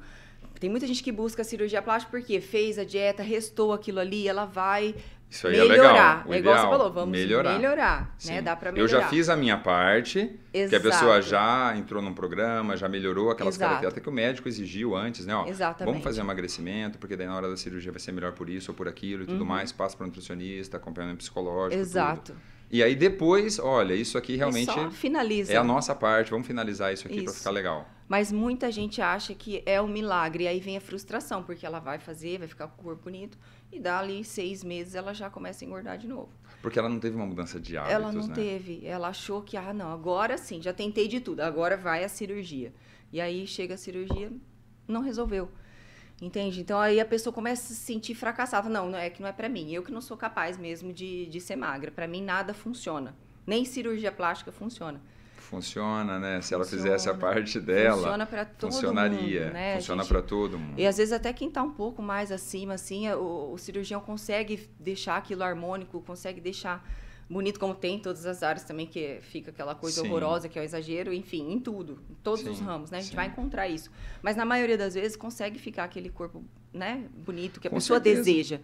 Tem muita gente que busca cirurgia plástica porque fez a dieta, restou aquilo ali, ela vai
isso aí melhorar. é legal. O
é igual você falou, vamos melhorar. melhorar né? Dá pra melhorar.
Eu já fiz a minha parte, Exato. que a pessoa já entrou num programa, já melhorou aquelas características, até que o médico exigiu antes, né? Ó,
Exatamente.
Vamos fazer emagrecimento, porque daí na hora da cirurgia vai ser melhor por isso ou por aquilo e tudo uhum. mais. Passa para o nutricionista, acompanhamento psicológico.
Exato.
Tudo. E aí depois, olha, isso aqui realmente
finaliza.
é a nossa parte, vamos finalizar isso aqui para ficar legal.
Mas muita gente acha que é um milagre, e aí vem a frustração, porque ela vai fazer, vai ficar com o corpo bonito, e dali seis meses ela já começa a engordar de novo.
Porque ela não teve uma mudança de hábitos,
Ela não
né?
teve. Ela achou que, ah, não, agora sim, já tentei de tudo, agora vai a cirurgia. E aí chega a cirurgia, não resolveu. Entende? Então aí a pessoa começa a se sentir fracassada. Não, não é que não é para mim. Eu que não sou capaz mesmo de, de ser magra. Para mim nada funciona. Nem cirurgia plástica funciona.
Funciona, né? Se ela fizesse a parte dela, funciona para todo funcionaria. Mundo, né? Funciona para todo mundo.
E às vezes até quem está um pouco mais acima, assim, o, o cirurgião consegue deixar aquilo harmônico, consegue deixar bonito como tem em todas as áreas também, que fica aquela coisa sim. horrorosa, que é o exagero, enfim, em tudo, em todos sim, os ramos, né? A gente sim. vai encontrar isso. Mas na maioria das vezes consegue ficar aquele corpo, né, bonito que a Com pessoa certeza. deseja.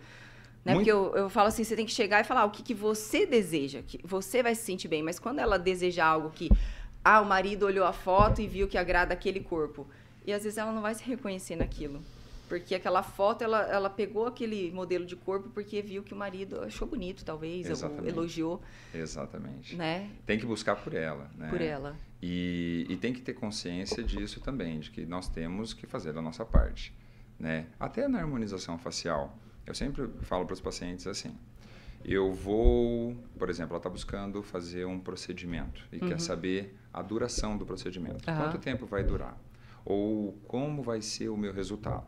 Né? Muito... Porque eu, eu falo assim, você tem que chegar e falar o que, que você deseja, que você vai se sentir bem. Mas quando ela deseja algo que, ah, o marido olhou a foto e viu que agrada aquele corpo. E às vezes ela não vai se reconhecer naquilo. Porque aquela foto, ela, ela pegou aquele modelo de corpo porque viu que o marido achou bonito, talvez, Exatamente. ou elogiou.
Exatamente.
Né?
Tem que buscar por ela. Né?
Por ela.
E, e tem que ter consciência disso também, de que nós temos que fazer a nossa parte. Né? Até na harmonização facial. Eu sempre falo para os pacientes assim, eu vou, por exemplo, ela está buscando fazer um procedimento e uhum. quer saber a duração do procedimento. Uhum. Quanto tempo vai durar? Ou como vai ser o meu resultado.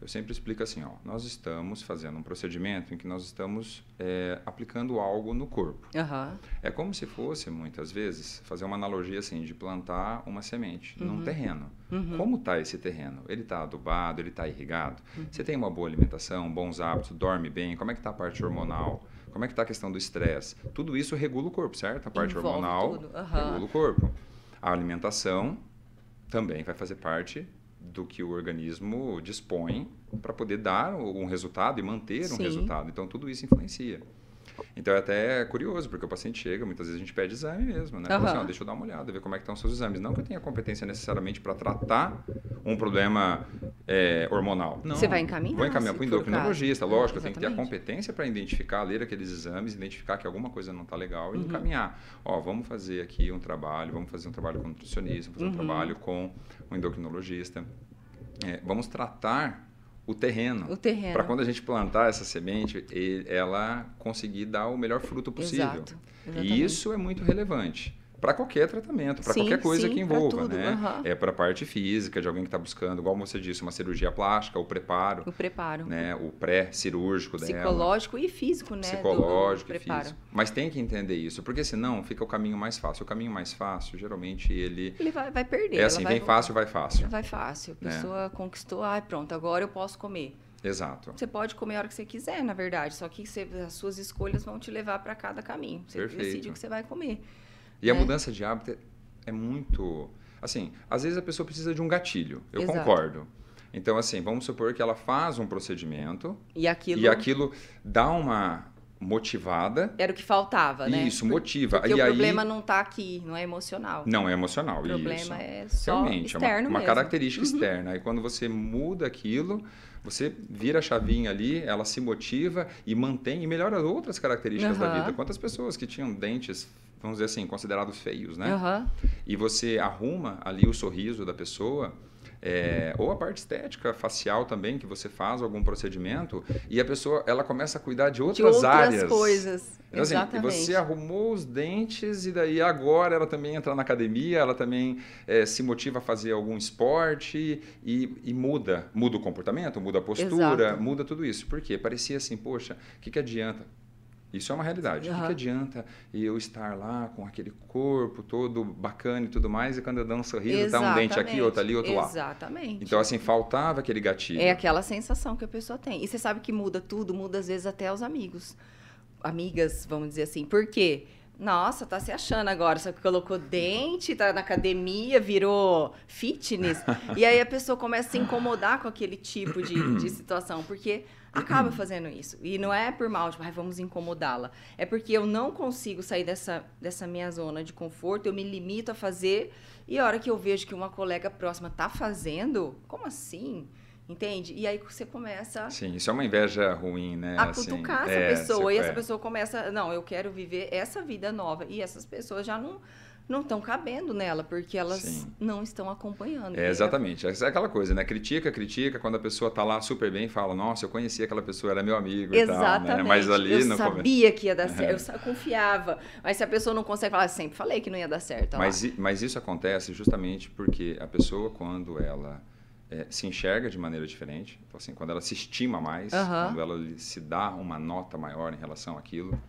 Eu sempre explico assim, ó, nós estamos fazendo um procedimento em que nós estamos é, aplicando algo no corpo.
Uhum.
É como se fosse, muitas vezes, fazer uma analogia assim, de plantar uma semente uhum. num terreno. Uhum. Como está esse terreno? Ele está adubado, ele está irrigado? Uhum. Você tem uma boa alimentação, bons hábitos, dorme bem? Como é que está a parte hormonal? Como é que está a questão do estresse? Tudo isso regula o corpo, certo? A parte
Envolve
hormonal regula o corpo. A alimentação também vai fazer parte do que o organismo dispõe para poder dar um resultado e manter um Sim. resultado. Então, tudo isso influencia. Então é até curioso, porque o paciente chega, muitas vezes a gente pede exame mesmo, né? Uhum. Assim, deixa eu dar uma olhada, ver como é que estão os seus exames. Não que eu tenha competência necessariamente para tratar um problema é, hormonal. Não.
Você vai encaminhar?
Vou encaminhar para o endocrinologista, lógico. eu tenho que ter a competência para identificar, ler aqueles exames, identificar que alguma coisa não está legal e uhum. encaminhar. Ó, vamos fazer aqui um trabalho, vamos fazer um trabalho com nutricionista, vamos fazer uhum. um trabalho com um endocrinologista. É, vamos tratar o terreno.
O terreno.
Para quando a gente plantar essa semente, ela conseguir dar o melhor fruto possível.
Exato,
e isso é muito relevante para qualquer tratamento, para qualquer coisa sim, que envolva, né? Uhum. É para a parte física de alguém que está buscando, igual você disse, uma cirurgia plástica, o preparo.
O preparo.
Né? O pré-cirúrgico dela.
Psicológico e físico, né?
Psicológico do, do e físico. Mas tem que entender isso, porque senão fica o caminho mais fácil. O caminho mais fácil, geralmente, ele...
Ele vai, vai perder.
É assim, vem fácil, vai fácil.
Vai fácil. A né? pessoa é. conquistou, ai pronto, agora eu posso comer.
Exato.
Você pode comer a hora que você quiser, na verdade, só que você, as suas escolhas vão te levar para cada caminho. Você
Perfeito.
decide o que você vai comer.
E é. a mudança de hábito é muito. Assim, às vezes a pessoa precisa de um gatilho, eu Exato. concordo. Então, assim, vamos supor que ela faz um procedimento
e aquilo,
e aquilo dá uma motivada.
Era o que faltava, né?
Isso, motiva.
Porque
e
o
aí...
problema não está aqui, não é emocional.
Não é emocional,
O problema
isso.
é só
Realmente,
externo
é uma, uma
mesmo.
característica externa. Aí quando você muda aquilo, você vira a chavinha ali, ela se motiva e mantém e melhora outras características da
Aham.
vida. Quantas pessoas que tinham dentes, vamos dizer assim, considerados feios, né?
Aham.
E você arruma ali o sorriso da pessoa, é, ou a parte estética, facial também, que você faz algum procedimento, e a pessoa ela começa a cuidar de
De
outras,
outras
áreas.
coisas.
Então, assim,
Exatamente.
você arrumou os dentes e daí agora ela também entra na academia, ela também eh, se motiva a fazer algum esporte e, e muda. Muda o comportamento, muda a postura,
Exato.
muda tudo isso. Por quê? Parecia assim, poxa, o que, que adianta? Isso é uma realidade. O que,
Aham.
que adianta eu estar lá com aquele corpo todo bacana e tudo mais, e quando eu dou um sorriso, tá um dente aqui,
Exatamente.
outro ali, outro lá.
Exatamente.
Então, assim, faltava aquele gatilho.
É aquela sensação que a pessoa tem. E você sabe que muda tudo, muda às vezes até os amigos. Amigas, vamos dizer assim. Por quê? Nossa, tá se achando agora. Só que colocou dente, tá na academia, virou fitness. e aí a pessoa começa a se incomodar com aquele tipo de, de situação. Porque acaba fazendo isso. E não é por mal, tipo, ai, vamos incomodá-la. É porque eu não consigo sair dessa, dessa minha zona de conforto, eu me limito a fazer. E a hora que eu vejo que uma colega próxima tá fazendo, como assim? Entende? E aí você começa
Sim, isso é uma inveja ruim, né?
a
Assim,
cutucar essa
é,
pessoa. E essa
é.
pessoa começa, não, eu quero viver essa vida nova. E essas pessoas já não não estão cabendo nela, porque elas
Sim.
não estão acompanhando.
É, exatamente. É aquela coisa, né? Critica, critica, quando a pessoa tá lá super bem, fala, nossa, eu conheci aquela pessoa, era meu amigo e tal,
Exatamente.
né? Mas ali
eu
começo-
sabia que ia dar certo, eu confiava. Mas se a pessoa não consegue falar, sempre falei que não ia dar certo.
Mas, mas isso acontece justamente porque a pessoa, quando ela é, se enxerga de maneira diferente, então, assim, quando ela se estima mais, quando ela se dá uma nota maior em relação àquilo,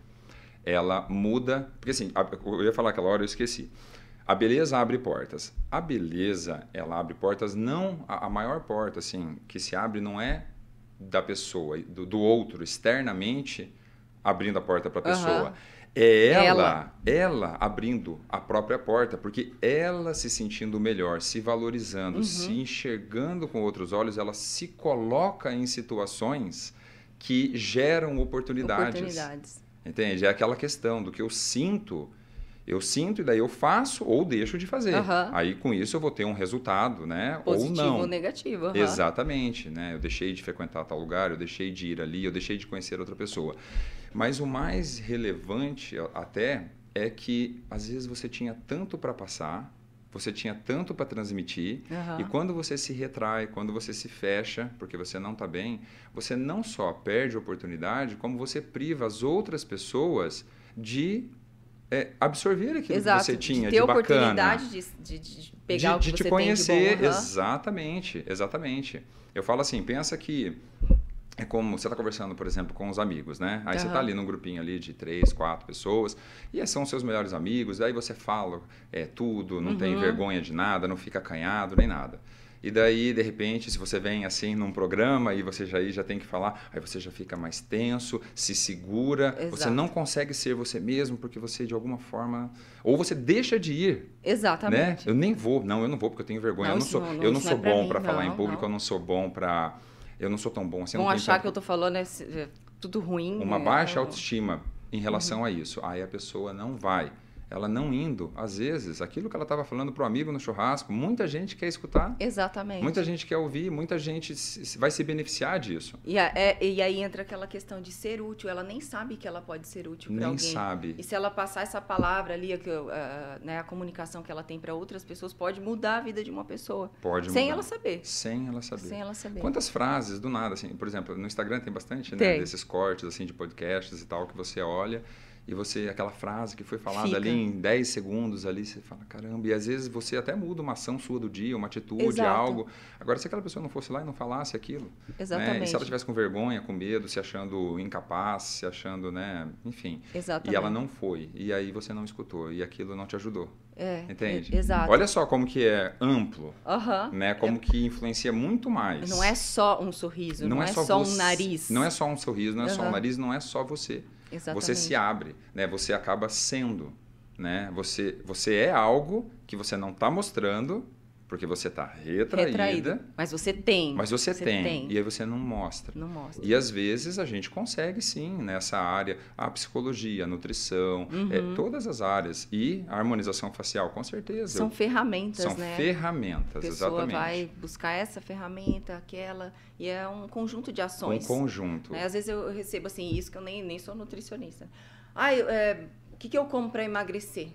ela muda. Porque assim, eu ia falar aquela hora, eu esqueci. A beleza abre portas. A beleza, ela abre portas, não a, a maior porta assim que se abre não é da pessoa, do, do outro externamente abrindo a porta para a pessoa. É ela,
Ela.
ela abrindo a própria porta, porque ela se sentindo melhor, se valorizando,
Uhum.
se enxergando com outros olhos, ela se coloca em situações que geram oportunidades.
Oportunidades.
Entende? É aquela questão do que eu sinto, eu sinto e daí eu faço ou deixo de fazer.
Aham.
Aí com isso eu vou ter um resultado, né?
Positivo
ou
ou
não.
negativo. aham.
Exatamente, né? Eu deixei de frequentar tal lugar, eu deixei de ir ali, eu deixei de conhecer outra pessoa. Mas o mais relevante até é que às vezes você tinha tanto para passar, você tinha tanto para transmitir,
Aham.
e quando você se retrai, quando você se fecha, porque você não está bem, você não só perde a oportunidade, como você priva as outras pessoas de é, absorver aquilo
Exato.
que você tinha
de ter
de, bacana
oportunidade de, de- de pegar
de,
o que
de
você
te conhecer,
tem de bom. aham.
exatamente, exatamente. Eu falo assim, pensa que é como você está conversando, por exemplo, com os amigos, né? Aí você está ali num grupinho ali de três, quatro pessoas e são seus melhores amigos. Aí você fala é, tudo, não tem
Uhum.
vergonha de nada, não fica acanhado nem nada. E daí, de repente, se você vem assim num programa e você já, aí já tem que falar, aí você já fica mais tenso, se segura, você
Exato.
não consegue ser você mesmo porque você de alguma forma ou você deixa de ir né?
Exatamente.
Eu nem vou, não, eu não vou porque eu tenho vergonha.
Não,
eu não sou,
não- não-
eu não
isso
sou
não é pra
bom para falar em
não,
público,
não.
eu não sou bom para eu não sou tão bom assim.
Vão achar
tanto-
que eu tô falando é, é tudo ruim.
uma
é,
baixa autoestima em relação
Uhum.
a isso. Aí a pessoa não vai. Ela não indo, às vezes, aquilo que ela estava falando pro amigo no churrasco, muita gente quer escutar,
Exatamente.
muita gente quer ouvir, muita gente se- vai se beneficiar disso.
E, a- é- e aí entra aquela questão de ser útil. Ela nem sabe que ela pode ser útil para
Nem
alguém.
sabe.
E se ela passar essa palavra ali, eu, ah, né, a comunicação que ela tem para outras pessoas, pode mudar a vida de uma pessoa.
Pode
sem
mudar.
ela saber.
Sem ela saber.
Sem ela saber.
Quantas frases do nada, assim, por exemplo, no Instagram tem bastante, né,
Tem.
desses cortes, assim, de podcasts e tal, que você olha e você, aquela frase que foi falada
Fica.
ali em 10 segundos ali, você fala, caramba, e às vezes você até muda uma ação sua do dia, uma atitude,
Exato.
algo. Agora, se aquela pessoa não fosse lá e não falasse aquilo, né,
Exatamente.
e se ela tivesse com vergonha, com medo, se achando incapaz, se achando, né, enfim,
Exatamente.
e ela não foi, e aí você não escutou, e aquilo não te ajudou,
É,
entende?
é- exato.
Olha só como que é amplo, né, como que influencia muito mais.
Não é só um sorriso, não, é, só, um
você-
nariz.
Não é só um sorriso, não é só um nariz, não é só você.
Exatamente.
Você se abre, né? Você acaba sendo, né? Você, você é algo que você não está mostrando Porque você está retraída. Retraído.
Mas você tem.
Mas você, você tem, tem, E aí você não mostra.
Não mostra.
E às vezes a gente consegue sim nessa área, a psicologia, a nutrição, é, uhum. é, todas as áreas. E a harmonização facial, com certeza.
São ferramentas,
São
né?
ferramentas, a pessoa exatamente.
vai buscar essa ferramenta, aquela, e é um conjunto de ações.
Um conjunto.
Né? Às vezes eu recebo assim, isso que eu nem, nem sou nutricionista. Ah, é, o que, que eu como para emagrecer?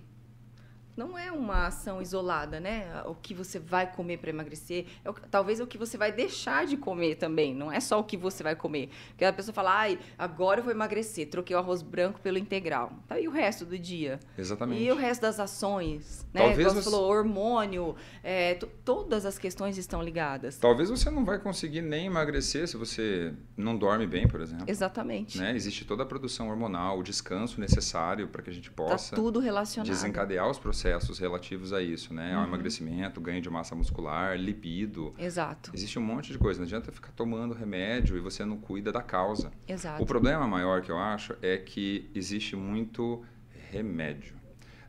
Não é uma ação isolada, né? O que você vai comer para emagrecer, é o, talvez é o que você vai deixar de comer também, não é só o que você vai comer. Porque a pessoa fala, ai, agora eu vou emagrecer, troquei o arroz branco pelo integral. Tá, e o resto do dia?
Exatamente.
E o resto das ações, né? Talvez você falou, hormônio, é, todas as questões estão ligadas.
Talvez você não vai conseguir nem emagrecer se você não dorme bem, por exemplo.
Exatamente.
Né? Existe toda a produção hormonal, o descanso necessário para que a gente tá possa...
Tá tudo relacionado.
Desencadear os processos processos relativos a isso, né? Ao uhum. emagrecimento, ganho de massa muscular, lipido.
Exato.
Existe um monte de coisa. Não adianta ficar tomando remédio e você não cuida da causa.
Exato.
O problema maior que eu acho é que existe muito remédio.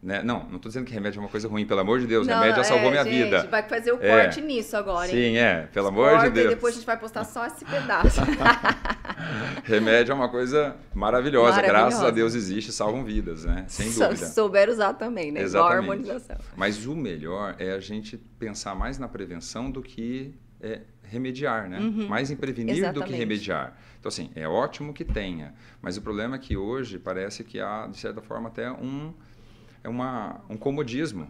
Né? Não, não estou dizendo que remédio é uma coisa ruim, pelo amor de Deus. Não, remédio já salvou é, minha
gente,
vida.
Vai fazer o é. corte é. nisso agora, hein?
Sim, é, pelo amor de Deus.
E depois a gente vai postar só esse pedaço.
remédio é uma coisa maravilhosa. maravilhosa. Graças a Deus existe, salvam vidas, né? Sem dúvida.
Souber usar também, né? Exatamente. Igual a harmonização.
Mas o melhor é a gente pensar mais na prevenção do que é, remediar, né? Uhum. Mais em prevenir Exatamente. do que remediar. Então, assim, é ótimo que tenha, mas o problema é que hoje parece que há, de certa forma, até um é uma, um comodismo.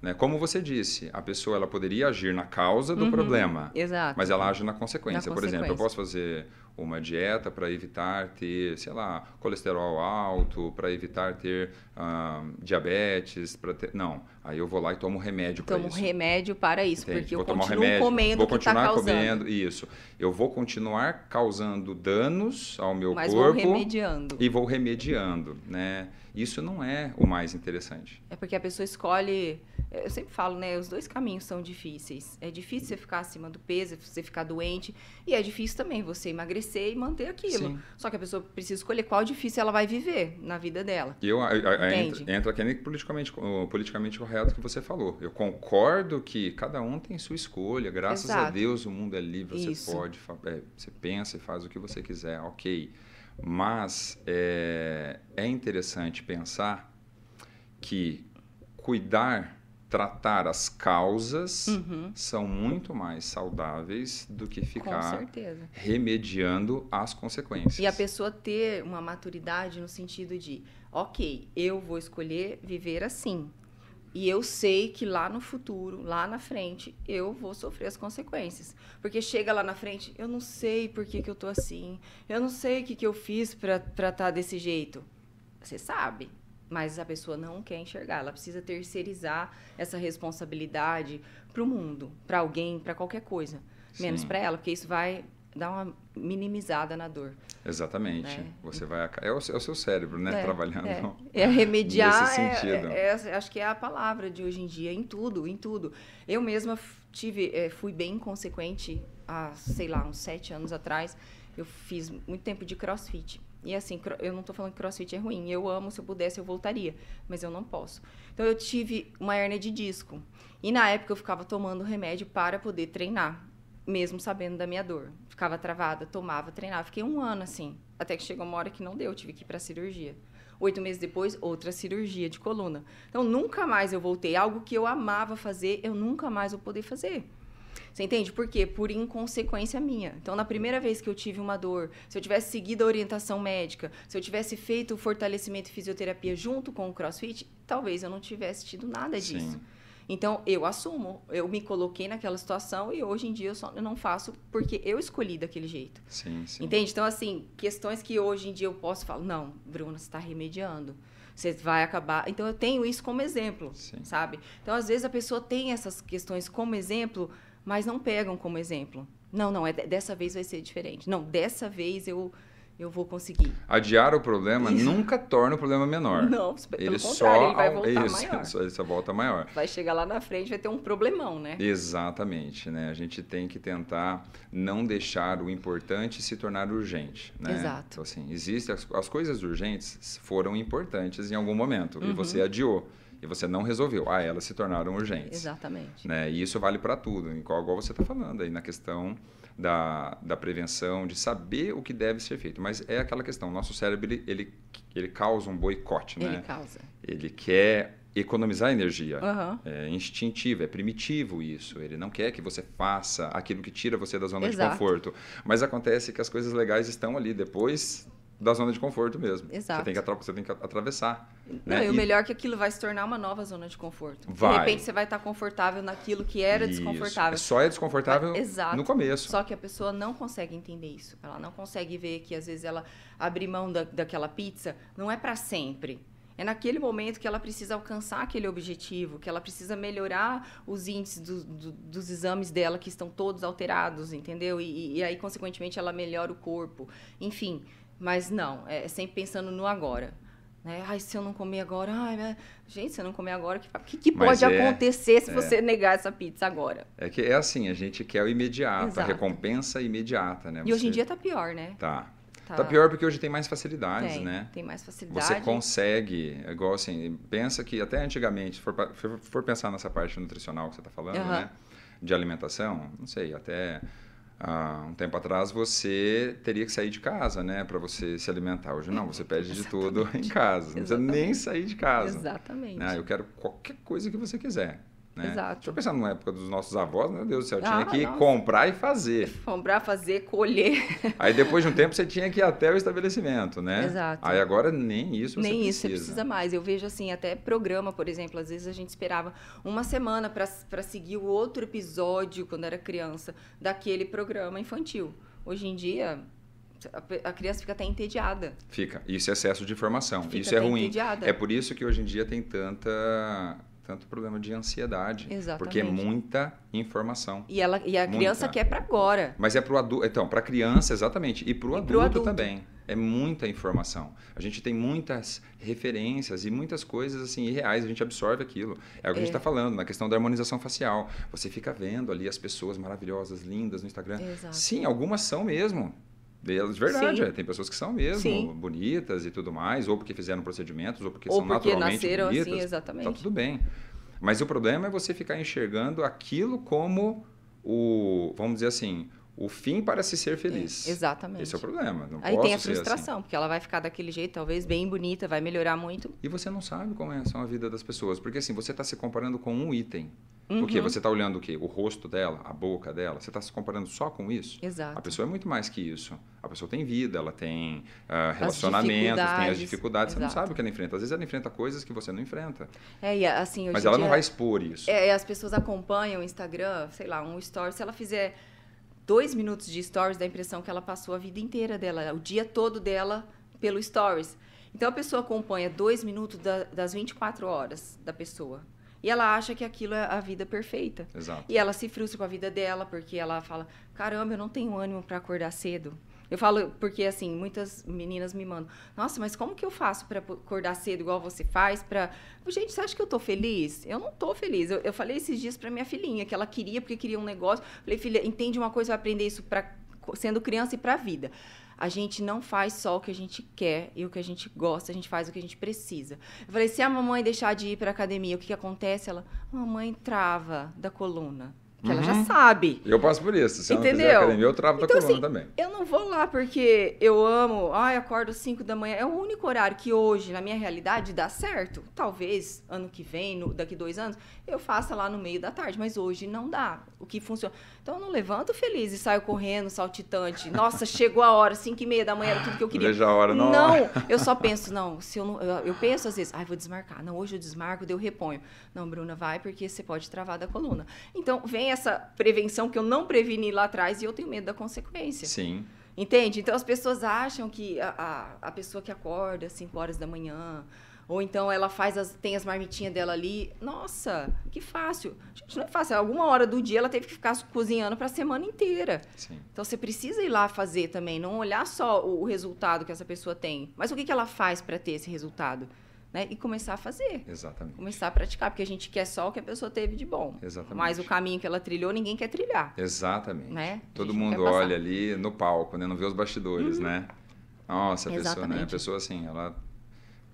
Né? Como você disse, a pessoa ela poderia agir na causa do uhum, problema,
exato.
mas ela age na consequência.
na
Por exemplo, eu posso fazer uma dieta para evitar ter, sei lá, colesterol alto, para evitar ter diabetes, para ter... Não, aí eu vou lá e tomo remédio para isso.
Tomo remédio para isso, Entende? porque vou eu continuo remédio, comendo
vou
que está causando.
comendo, isso. Eu vou continuar causando danos ao meu
mas
corpo.
Mas vou remediando.
E vou remediando, né? Isso não é o mais interessante.
É porque a pessoa escolhe. Eu sempre falo, né? Os dois caminhos são difíceis. É difícil você ficar acima do peso, você ficar doente. E é difícil também você emagrecer e manter aquilo. Sim. Só que a pessoa precisa escolher qual difícil ela vai viver na vida dela.
E eu, entra, entra aquele politicamente, politicamente correto que você falou. Eu concordo que cada um tem sua escolha. Graças Exato. a Deus o mundo é livre. Você Isso. pode, é, você pensa e faz o que você quiser. Ok. Mas é, é interessante pensar que cuidar, tratar as causas uhum. são muito mais saudáveis do que ficar remediando as consequências.
E a pessoa ter uma maturidade no sentido de, ok, eu vou escolher viver assim. E eu sei que lá no futuro, lá na frente, eu vou sofrer as consequências. Porque chega lá na frente, eu não sei por que, que eu tô assim, eu não sei o que, que eu fiz para estar tá desse jeito. Você sabe, mas a pessoa não quer enxergar. Ela precisa terceirizar essa responsabilidade para o mundo, para alguém, para qualquer coisa. Menos para ela, porque isso vai dá uma minimizada na dor.
Exatamente. Né? Você vai é o, é o, seu cérebro, né, é, trabalhando.
É, é remediar. Nesse é, sentido. É, é, acho que é a palavra de hoje em dia em tudo, em tudo. Eu mesma tive, fui bem consequente há, sei lá, uns sete anos atrás. Eu fiz muito tempo de CrossFit. E assim, eu não estou falando que crossfit é ruim. Eu amo, se eu pudesse, eu voltaria. Mas eu não posso. Então, eu tive uma hernia de disco. E na época, eu ficava tomando remédio para poder treinar mesmo sabendo da minha dor. Ficava travada, tomava, treinava. Fiquei um ano assim, até que chegou uma hora que não deu, tive que ir para cirurgia. Oito meses depois, outra cirurgia de coluna. Então, nunca mais eu voltei. Algo que eu amava fazer, eu nunca mais vou poder fazer. Você entende? Por quê? Por inconsequência minha. Então, na primeira vez que eu tive uma dor, se eu tivesse seguido a orientação médica, se eu tivesse feito o fortalecimento e fisioterapia junto com o crossfit, talvez eu não tivesse tido nada disso. Sim. Então, eu assumo, eu me coloquei naquela situação e hoje em dia eu só eu não faço porque eu escolhi daquele jeito.
Sim, sim.
Entende? Então, assim, questões que hoje em dia eu posso falar, não, Bruna, você está remediando. Você vai acabar. Então, eu tenho isso como exemplo, sim. sabe? Então, às vezes a pessoa tem essas questões como exemplo, mas não pegam como exemplo. Não, não, é dessa vez vai ser diferente. Não, dessa vez eu eu vou conseguir.
Adiar o problema isso. nunca torna o problema menor.
Não, pelo ele contrário, ele vai voltar
isso,
maior.
Só, ele só volta maior.
Vai chegar lá na frente, vai ter um problemão, né?
Exatamente, né? A gente tem que tentar não deixar o importante se tornar urgente, né?
Exato.
Então, assim, existem as, as coisas urgentes foram importantes em algum momento uhum. e você adiou. E você não resolveu. Ah, elas se tornaram urgentes.
Exatamente.
Né? E isso vale para tudo, igual, igual você está falando aí na questão da, da prevenção, de saber o que deve ser feito. Mas é aquela questão, nosso cérebro, ele, ele, ele causa um boicote, né?
Ele causa.
Ele quer economizar energia.
Uhum.
É instintivo, é primitivo isso. Ele não quer que você faça aquilo que tira você da zona
Exato.
de conforto. Mas acontece que as coisas legais estão ali depois da zona de conforto mesmo.
Exato.
Você tem que, atra você tem que atravessar.
Não,
né?
e o melhor é que aquilo vai se tornar uma nova zona de conforto.
Vai.
De repente você vai estar confortável naquilo que era
Isso.
desconfortável.
Só é desconfortável
Exato.
no começo.
Só que a pessoa não consegue entender isso. Ela não consegue ver que às vezes ela abrir mão da, daquela pizza não é para sempre. É naquele momento que ela precisa alcançar aquele objetivo, que ela precisa melhorar os índices do, do, dos exames dela que estão todos alterados, entendeu? E, e aí, consequentemente, ela melhora o corpo. Enfim, mas não, é sempre pensando no agora. Né? Ai, se eu não comer agora, ai, né? gente, se eu não comer agora, o que, que, pode
é,
acontecer se
é.
você negar essa pizza agora?
É que é assim, a gente quer o imediato,
Exato.
a recompensa imediata, né?
E hoje em
Você-
dia tá pior, né?
Tá. Tá pior porque hoje tem mais facilidades,
tem,
né?
Tem mais facilidade.
Você consegue, é igual assim, pensa que até antigamente, se for, for, pensar nessa parte nutricional que você está falando, né? De alimentação, não sei, até um tempo atrás você teria que sair de casa, né? Para você se alimentar. Hoje não, você pede de tudo em casa. Não precisa nem sair de casa.
Exatamente.
né? Eu quero qualquer coisa que você quiser. Né?
Exato.
Deixa eu pensar numa época dos nossos avós, meu Deus do céu, tinha
Ah,
que
nossa.
comprar e fazer.
Comprar, fazer, colher.
Aí depois de um tempo você tinha que ir até o estabelecimento, né?
Exato.
Aí agora nem isso você
Nem
precisa.
isso, você precisa mais. Eu vejo assim, até programa, por exemplo, às vezes a gente esperava uma semana para seguir o outro episódio, quando era criança, daquele programa infantil. Hoje em dia, a criança fica até entediada.
Fica. Isso é excesso de informação.
Fica
isso é ruim.
entediada.
É por isso que hoje em dia tem tanta tanto problema de ansiedade,
Exatamente.
porque é muita informação.
E, ela, e a
Muita.
criança quer para agora.
Mas é para o adulto, então, para a criança exatamente, e para o adulto,
adulto.
também. É muita informação. A gente tem muitas referências e muitas coisas assim irreais, a gente absorve aquilo. É o que a gente
É.
está falando na questão da harmonização facial. Você fica vendo ali as pessoas maravilhosas, lindas no Instagram.
Exato.
Sim, algumas são mesmo. Delas, verdade, é, tem pessoas que são mesmo
Sim.
bonitas e tudo mais, ou porque fizeram procedimentos, ou porque
Ou
são
porque
naturalmente
nasceram assim,
bonitas.
exatamente.
Tá tudo bem. Mas o problema é você ficar enxergando aquilo como o, vamos dizer assim, o fim para se ser feliz.
É, exatamente.
Esse é o problema. Não
Aí tem a
ser assim.
frustração, porque ela vai ficar daquele jeito, talvez bem bonita, vai melhorar muito.
E você não sabe como é a vida das pessoas, porque assim, você está se comparando com um item.
Uhum.
O quê? Você está olhando o quê? O rosto dela, a boca dela. Você está se comparando só com isso?
Exato.
A pessoa é muito mais que isso. A pessoa tem vida, ela tem ah, relacionamentos, tem as
dificuldades.
dificuldades. Você não
Exato.
sabe o que ela enfrenta. Às vezes ela enfrenta coisas que você não enfrenta.
É, e assim,
Mas ela
dia,
não vai expor isso.
É, as pessoas acompanham o Instagram, sei lá, um story. Se ela fizer dois minutos de stories, dá a impressão que ela passou a vida inteira dela, o dia todo dela pelo stories. Então a pessoa acompanha dois minutos da- das 24 horas da pessoa. E ela acha que aquilo é a vida perfeita.
Exato.
E ela se frustra com a vida dela, porque ela fala: caramba, eu não tenho ânimo para acordar cedo. Eu falo, porque assim, muitas meninas me mandam: nossa, mas como que eu faço para acordar cedo igual você faz? Pra... Gente, você acha que eu tô feliz? Eu não tô feliz. Eu, eu falei esses dias para minha filhinha que ela queria, porque queria um negócio. Falei, filha, entende uma coisa, vai aprender isso pra, sendo criança e para a vida. A gente não faz só o que a gente quer e o que a gente gosta, a gente faz o que a gente precisa. Eu falei, se a mamãe deixar de ir para academia, o que, que acontece? Ela, mamãe trava da coluna. Que ela já
Uhum.
sabe.
Eu passo por isso. Se eu não
Entendeu?
academia, eu travo da
Então,
coluna
assim,
também.
Eu não vou lá porque eu amo, ai, acordo 5 da manhã. É o único horário que hoje, na minha realidade, dá certo. Talvez ano que vem, no- daqui dois anos, eu faça lá no meio da tarde, mas hoje não dá. O que funciona. Então eu não levanto feliz e saio correndo, saltitante. Nossa, chegou a hora, 5 e meia da manhã, era tudo que eu queria.
Veja a hora, não.
Não, eu só penso, não, se eu não. Eu, eu penso às vezes, ai, vou desmarcar. Não, hoje eu desmarco, daí eu reponho. Não, Bruna, vai, porque você pode travar da coluna. Então, vem essa prevenção que eu não preveni lá atrás e eu tenho medo da consequência.
Sim.
Entende? Então as pessoas acham que a, a, a pessoa que acorda às 5 horas da manhã, ou então ela faz as, tem as marmitinhas dela ali. Nossa, que fácil. Gente, não é fácil. Alguma hora do dia ela teve que ficar cozinhando para a semana inteira.
Sim.
Então você precisa ir lá fazer também, não olhar só o, o resultado que essa pessoa tem, mas o que, que ela faz para ter esse resultado, né? E começar a fazer,
Exatamente.
começar a praticar, porque a gente quer só o que a pessoa teve de bom.
Exatamente.
Mas o caminho que ela trilhou, ninguém quer trilhar.
Exatamente.
Né?
Todo mundo olha ali no palco, né? Não vê os bastidores, né? Nossa, a pessoa, né? A
Exatamente.
pessoa assim, ela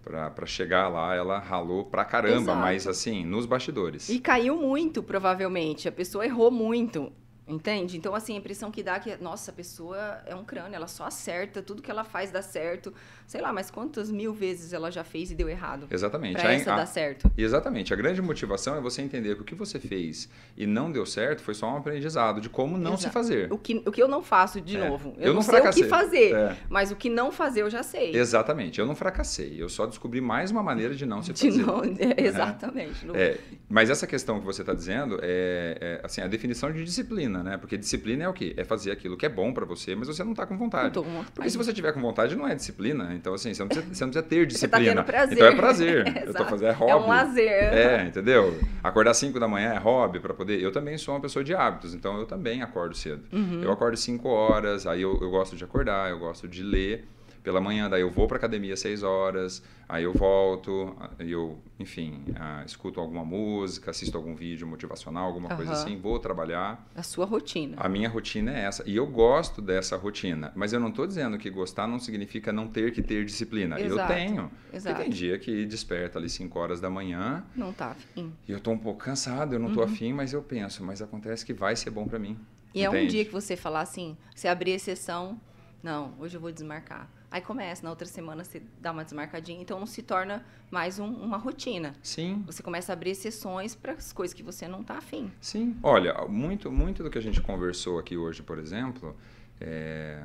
para chegar lá, ela ralou pra caramba, Exato. mas assim, nos bastidores.
E caiu muito, provavelmente. A pessoa errou muito. Entende? Então, assim, a impressão que dá é que, nossa, a pessoa é um crânio, ela só acerta, tudo que ela faz dá certo. Sei lá, mas quantas mil vezes ela já fez e deu errado?
Exatamente.
Pra essa a, dar certo.
Exatamente. A grande motivação é você entender que o que você fez e não deu certo foi só um aprendizado de como não Exato. se fazer.
O que, o que eu não faço, de é. novo. Eu, eu não, não sei fracassei. o que fazer, é. mas o que não fazer eu já sei.
Exatamente. Eu não fracassei. Eu só descobri mais uma maneira de não se
de
fazer.
Não, é, exatamente.
É. Mas essa questão que você está dizendo é, é assim, a definição de disciplina, né? Porque disciplina disciplina é o quê? É fazer aquilo que é bom para você, mas você não está com vontade. Tô. Porque se você tiver com vontade, não é disciplina. Então, assim, você não precisa, você não precisa ter disciplina.
Tá prazer.
Então é prazer. é, eu tô fazendo é hobby. É
um lazer.
É, entendeu? Acordar 5 da manhã é hobby para poder. Eu também sou uma pessoa de hábitos, então eu também acordo cedo. Uhum. Eu acordo 5 horas, aí eu, eu gosto de acordar, eu gosto de ler pela manhã, daí eu vou para academia às 6 horas, aí eu volto, eu, enfim, uh, escuto alguma música, assisto algum vídeo motivacional, alguma uhum. coisa assim, vou trabalhar.
A sua rotina.
A minha rotina é essa. E eu gosto dessa rotina, mas eu não estou dizendo que gostar não significa não ter que ter disciplina. Exato. Eu tenho. Exato. Porque tem dia que desperta ali 5 horas da manhã.
Não tá afim.
E eu estou um pouco cansado, eu não estou uhum. afim, mas eu penso, mas acontece que vai ser bom para mim.
E Entende? é um dia que você falar assim, você abrir exceção, não, hoje eu vou desmarcar Aí começa, na outra semana você dá uma desmarcadinha, então não se torna mais um, uma rotina.
Sim.
Você começa a abrir exceções para as coisas que você não está afim.
Sim. Olha, muito, muito do que a gente conversou aqui hoje, por exemplo, é,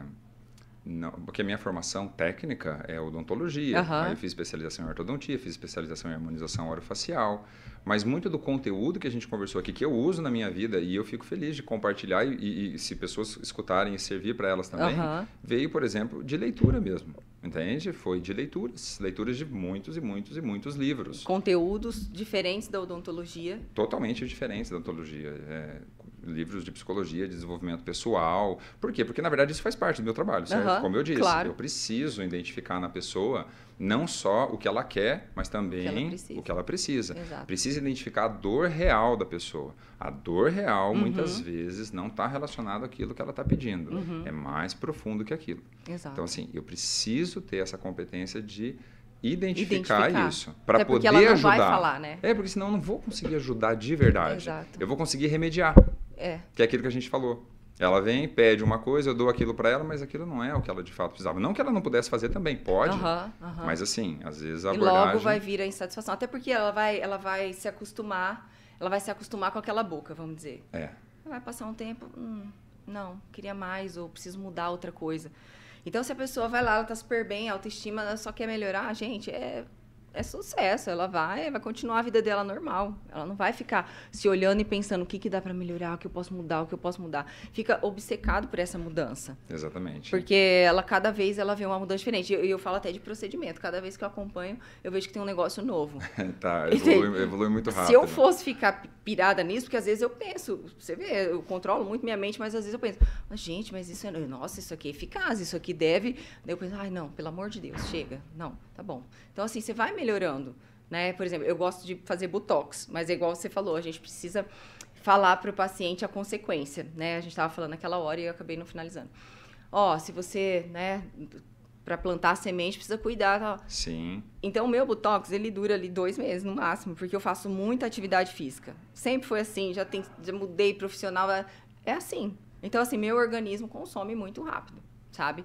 não, porque a minha formação técnica é odontologia. Uhum. Aí eu fiz especialização em ortodontia, fiz especialização em harmonização orofacial. Mas muito do conteúdo que a gente conversou aqui, que eu uso na minha vida, e eu fico feliz de compartilhar, e, e se pessoas escutarem e servir para elas também, uhum. veio, por exemplo, de leitura mesmo. Entende? Foi de leituras. Leituras de muitos e muitos e muitos livros.
Conteúdos diferentes da odontologia.
Totalmente diferentes da odontologia. É, livros de psicologia, de desenvolvimento pessoal. Por quê? Porque, na verdade, isso faz parte do meu trabalho, certo? Uhum, Como eu disse, claro. eu preciso identificar na pessoa não só o que ela quer, mas também o que ela precisa. Precisa identificar a dor real da pessoa. A dor real, uhum. muitas vezes, não está relacionada àquilo que ela está pedindo. Uhum. É mais profundo que aquilo.
Exato.
Então, assim, eu preciso ter essa competência de identificar, identificar. isso para poder
ela não
ajudar.
Vai falar, né?
É porque senão eu não vou conseguir ajudar de verdade.
Exato.
Eu vou conseguir remediar.
É.
Que é aquilo que a gente falou. Ela vem, pede uma coisa, eu dou aquilo para ela, mas aquilo não é o que ela de fato precisava. Não que ela não pudesse fazer também, pode. Mas assim, às vezes a abordagem...
E logo vai vir a insatisfação. Até porque ela vai, ela vai se acostumar, ela vai se acostumar com aquela boca, vamos dizer.
É.
Vai passar um tempo, hum, não, queria mais, ou preciso mudar outra coisa. Então, se a pessoa vai lá, ela tá super bem, autoestima, ela só quer melhorar, gente, é é sucesso. Ela vai, vai continuar a vida dela normal. Ela não vai ficar se olhando e pensando o que, que dá para melhorar, o que eu posso mudar, o que eu posso mudar. Fica obcecado por essa mudança.
Exatamente.
Porque ela cada vez ela vê uma mudança diferente. E eu, eu, falo até de procedimento. Cada vez que eu acompanho, eu vejo que tem um negócio novo.
tá, evolui, evolui, muito rápido.
Se eu fosse ficar pirada nisso, porque às vezes eu penso, você vê, eu controlo muito minha mente, mas às vezes eu penso, mas, gente, mas isso é, nossa, isso aqui é eficaz, isso aqui deve. Daí eu penso, ai, não, pelo amor de Deus, chega. Não, tá bom. Então, assim, você vai melhorando. Né? Por exemplo, eu gosto de fazer botox, mas é igual você falou, a gente precisa falar para o paciente a consequência, né? A gente estava falando naquela hora e eu acabei não finalizando. Ó, se você, né, para plantar semente precisa cuidar, tal.
Sim.
Então o meu botox ele dura ali dois meses no máximo, porque eu faço muita atividade física. Sempre foi assim, já tem, já mudei profissional, é assim. Então assim, meu organismo consome muito rápido, sabe?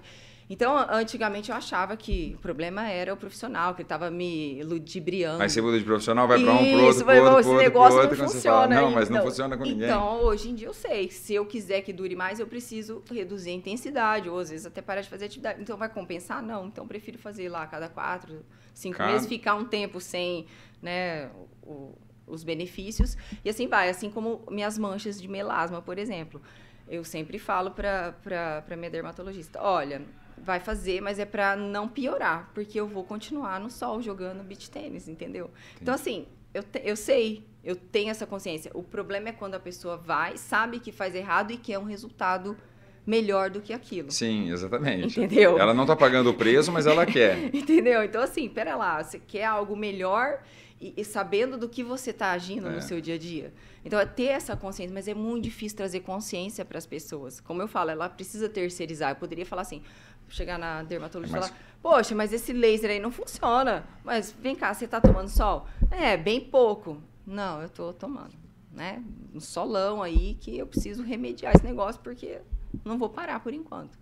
Então, antigamente eu achava que o problema era o profissional, que ele estava me ludibriando.
Aí você muda de profissional, vai para um, para outro, para outro,
esse negócio não funciona.
Fala, não, mas não funciona com ninguém.
Então, hoje em dia eu sei, se eu quiser que dure mais, eu preciso reduzir a intensidade, ou às vezes até parar de fazer atividade. Então, vai compensar? Não. Então, eu prefiro fazer lá a cada quatro, cinco meses, ficar um tempo sem né, o, os benefícios. E assim vai, assim como minhas manchas de melasma, por exemplo. Eu sempre falo para minha dermatologista, olha, vai fazer, mas é para não piorar, porque eu vou continuar no sol jogando beach tênis, entendeu? Sim. Então, assim, eu, te, eu sei, eu tenho essa consciência. O problema é quando a pessoa vai, sabe que faz errado e quer um resultado melhor do que aquilo.
Sim, exatamente.
Entendeu?
Ela não está pagando o preço, mas ela quer.
Entendeu? Então, assim, pera lá, você quer algo melhor e, e sabendo do que você está agindo é. no seu dia a dia. Então, é ter essa consciência, mas é muito difícil trazer consciência para as pessoas. Como eu falo, ela precisa terceirizar. Eu poderia falar assim, chegar na dermatologista é, mas... e falar, poxa, mas esse laser aí não funciona. Mas vem cá, você está tomando sol? É, bem pouco. Não, eu estou tomando. Né? Um solão aí que eu preciso remediar esse negócio porque não vou parar por enquanto.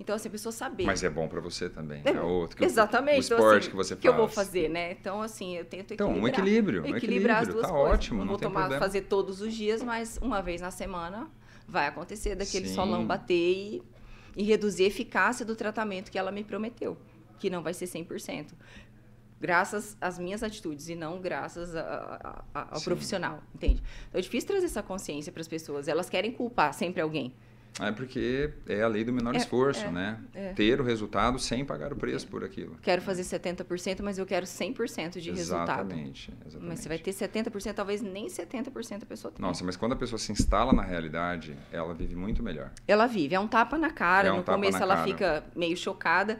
Então, assim, a pessoa saber.
Mas é bom para você também. É, é outro que
exatamente.
O,
então,
esporte
assim,
que você faz.
que eu vou fazer, né? Então, assim, eu tento equilibrar.
Então, um equilíbrio. Um
equilibrar
equilíbrio.
as duas
tá
coisas.
ótimo,
não,
não
vou tomar,
problema.
fazer todos os dias, mas uma vez na semana vai acontecer daquele
Sim.
solão bater e, e reduzir a eficácia do tratamento que ela me prometeu, que não vai ser 100% graças às minhas atitudes e não graças a, a, a, ao Sim. profissional, entende? Então é difícil trazer essa consciência para as pessoas. Elas querem culpar sempre alguém.
É porque é a lei do menor
É,
esforço,
é,
né?
é.
Ter o resultado sem pagar o preço por aquilo.
Quero fazer 70%, mas eu quero 100% de resultado.
Exatamente, exatamente.
Mas você vai ter 70%, talvez nem 70% a pessoa tem.
Nossa, mas quando a pessoa se instala na realidade, ela vive muito melhor.
Ela vive, é um tapa na cara.
É um
no começo ela
cara.
fica meio chocada,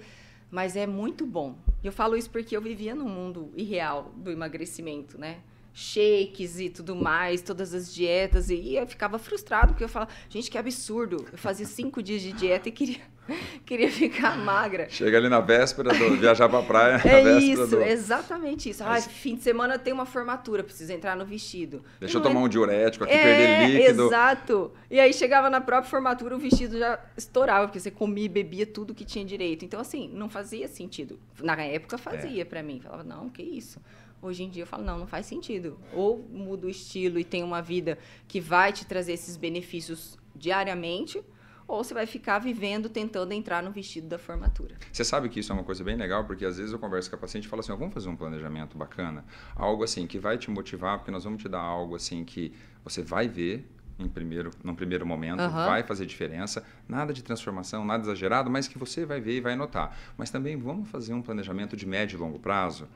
mas é muito bom. Eu falo isso porque eu vivia num mundo irreal do emagrecimento, né? Shakes e tudo mais, todas as dietas. E eu ficava frustrado, porque eu falava, gente, que absurdo. Eu fazia cinco dias de dieta e queria, queria ficar magra.
Chega ali na véspera do viajar pra praia, na
É isso,
do...
exatamente isso.
Mas-
fim de semana tem uma formatura, preciso entrar no vestido.
Deixa eu
é
tomar um diurético aqui,
é,
perder líquido.
Exato. E aí chegava na própria formatura, o vestido já estourava, porque você comia e bebia tudo que tinha direito. Então, assim, não fazia sentido. Na época fazia pra mim. Falava, não, que isso. Hoje em dia eu falo, não, não faz sentido. Ou muda o estilo e tem uma vida que vai te trazer esses benefícios diariamente, ou você vai ficar vivendo tentando entrar no vestido da formatura.
Você sabe que isso é uma coisa bem legal, porque às vezes eu converso com a paciente e falo assim, vamos fazer um planejamento bacana, algo assim que vai te motivar, porque nós vamos te dar algo assim que você vai ver em primeiro, num primeiro momento,
Aham.
vai fazer diferença, nada de transformação, nada exagerado, mas que você vai ver e vai notar. Mas também vamos fazer um planejamento de médio e longo prazo,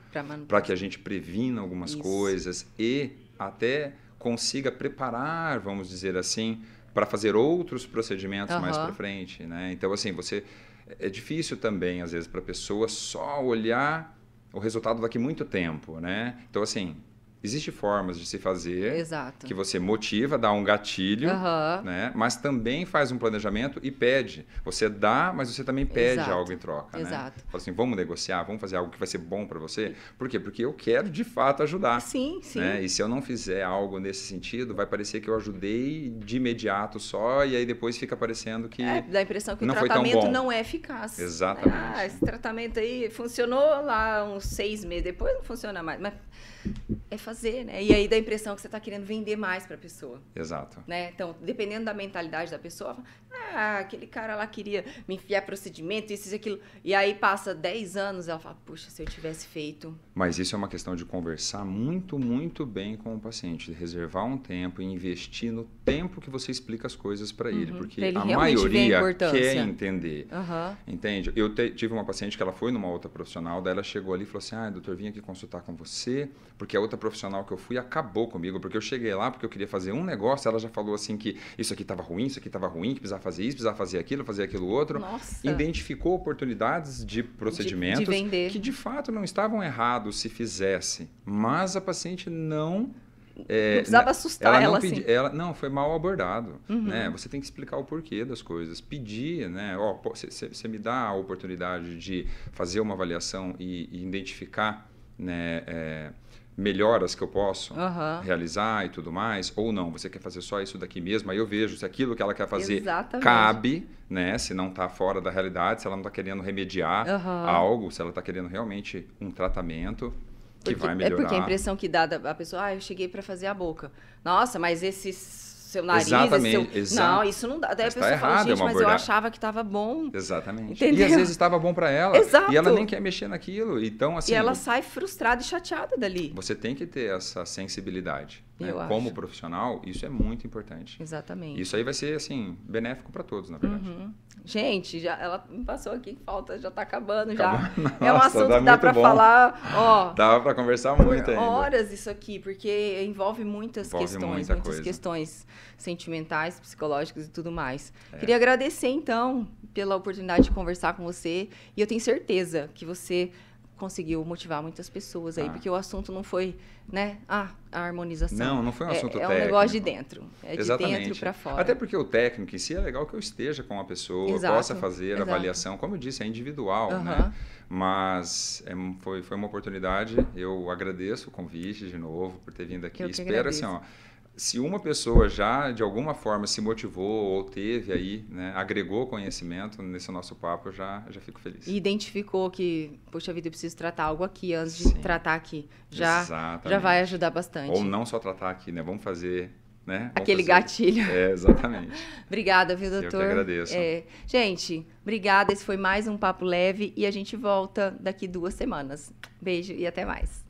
para que a gente previna algumas
Isso.
coisas e até consiga preparar, vamos dizer assim, para fazer outros procedimentos mais
Aham.
para frente, né? Então assim, você é difícil também às vezes para a pessoa só olhar o resultado daqui muito tempo, né? Então assim, Existem formas de se fazer
Exato.
que você motiva, dá um gatilho,
Aham.
né? mas também faz um planejamento e pede. Você dá, mas você também pede
Exato.
algo em troca. Né?
Exato.
Fala assim, vamos negociar, vamos fazer algo que vai ser bom para você. Por quê? Porque eu quero de fato ajudar.
Sim, sim.
Né? E se eu não fizer algo nesse sentido, vai parecer que eu ajudei de imediato só, e aí depois fica parecendo que.
É, dá a impressão que
não
o tratamento não é eficaz.
Exatamente.
Ah, esse tratamento aí funcionou lá uns seis meses, depois não funciona mais. Mas é fazer, né? E aí dá a impressão que você está querendo vender mais para a pessoa.
Exato.
Né? Então, dependendo da mentalidade da pessoa, ah, aquele cara lá queria me enfiar procedimento, isso e aquilo. E aí passa 10 anos, ela fala, puxa, se eu tivesse feito.
Mas isso é uma questão de conversar muito, muito bem com o paciente, de reservar um tempo e investir no tempo que você explica as coisas para ele,
Uhum,
porque
pra ele
a
a
maioria
importância.
quer entender.
Aham.
Entende? Eu te- tive uma paciente que ela foi numa outra profissional, daí ela chegou ali e falou assim: Ah, doutor, vim aqui consultar com você, porque a outra profissional que eu fui acabou comigo, porque eu cheguei lá porque eu queria fazer um negócio, ela já falou assim que isso aqui estava ruim, isso aqui estava ruim, que precisava fazer isso, precisava fazer aquilo, fazer aquilo outro.
Nossa.
Identificou oportunidades de procedimentos
de vender.
que de fato não estavam errados se fizesse, mas a paciente não. é,
Não precisava
na-
assustar
ela,
ela,
não
assim.
pedi- ela não foi mal abordado
Uhum.
né você tem que explicar o porquê das coisas pedir né você me dá a oportunidade de fazer uma avaliação e, e identificar né é, melhoras que eu posso
Aham.
realizar e tudo mais ou não você quer fazer só isso daqui mesmo aí eu vejo se aquilo que ela quer fazer
Exatamente.
cabe né se não está fora da realidade se ela não está querendo remediar
Aham.
algo se ela está querendo realmente um tratamento que
Porque-
vai melhorar
É porque a impressão que dá da a pessoa, ah, eu cheguei para fazer a boca. Nossa, mas esse seu nariz,
Exatamente,
seu...
exato.
Não, isso não dá. Daí
Mas
a
tá
pessoa fala,
errado, é
gente,
uma
mas eu
abordagem.
achava que estava bom.
Exatamente.
Entendeu?
E às vezes estava bom para ela.
Exato.
E ela nem quer mexer naquilo. Então, assim,
e ela sai frustrada e chateada dali.
você tem que ter essa sensibilidade. Né, como profissional, isso é muito importante.
Exatamente.
Isso aí vai ser, assim, benéfico para todos, na verdade. Uhum.
Gente, já, ela me passou aqui, falta, já está acabando já. Nossa, é um assunto que dá para falar, ó.
Dá para conversar muito ainda.
horas isso aqui, porque envolve muitas envolve questões, muitas coisa. questões sentimentais, psicológicas e tudo mais. É. Queria agradecer, então, pela oportunidade de conversar com você. E eu tenho certeza que você conseguiu motivar muitas pessoas aí, ah. porque o assunto não foi, né, ah, a harmonização.
Não, não foi um assunto é, técnico.
É um negócio de dentro, é Exatamente. de dentro para fora.
Até porque o técnico em si é legal que eu esteja com a pessoa, Exato. possa fazer a avaliação, como eu disse, é individual, uhum. né? Mas é, foi, foi uma oportunidade, eu agradeço o convite de novo por ter vindo aqui. Espero assim, ó, se uma pessoa já de alguma forma se motivou ou teve aí, né, agregou conhecimento nesse nosso papo, eu já, já fico feliz.
E identificou que, poxa vida, eu preciso tratar algo aqui antes de Sim. tratar aqui. Já, já vai ajudar bastante.
Ou não só tratar aqui, né? Vamos fazer né?
Aquele
fazer.
gatilho.
É, exatamente.
obrigada, viu, doutor? Eu
que agradeço.
É, gente, obrigada. Esse foi mais um Papo Leve e a gente volta daqui duas semanas. Beijo e até mais.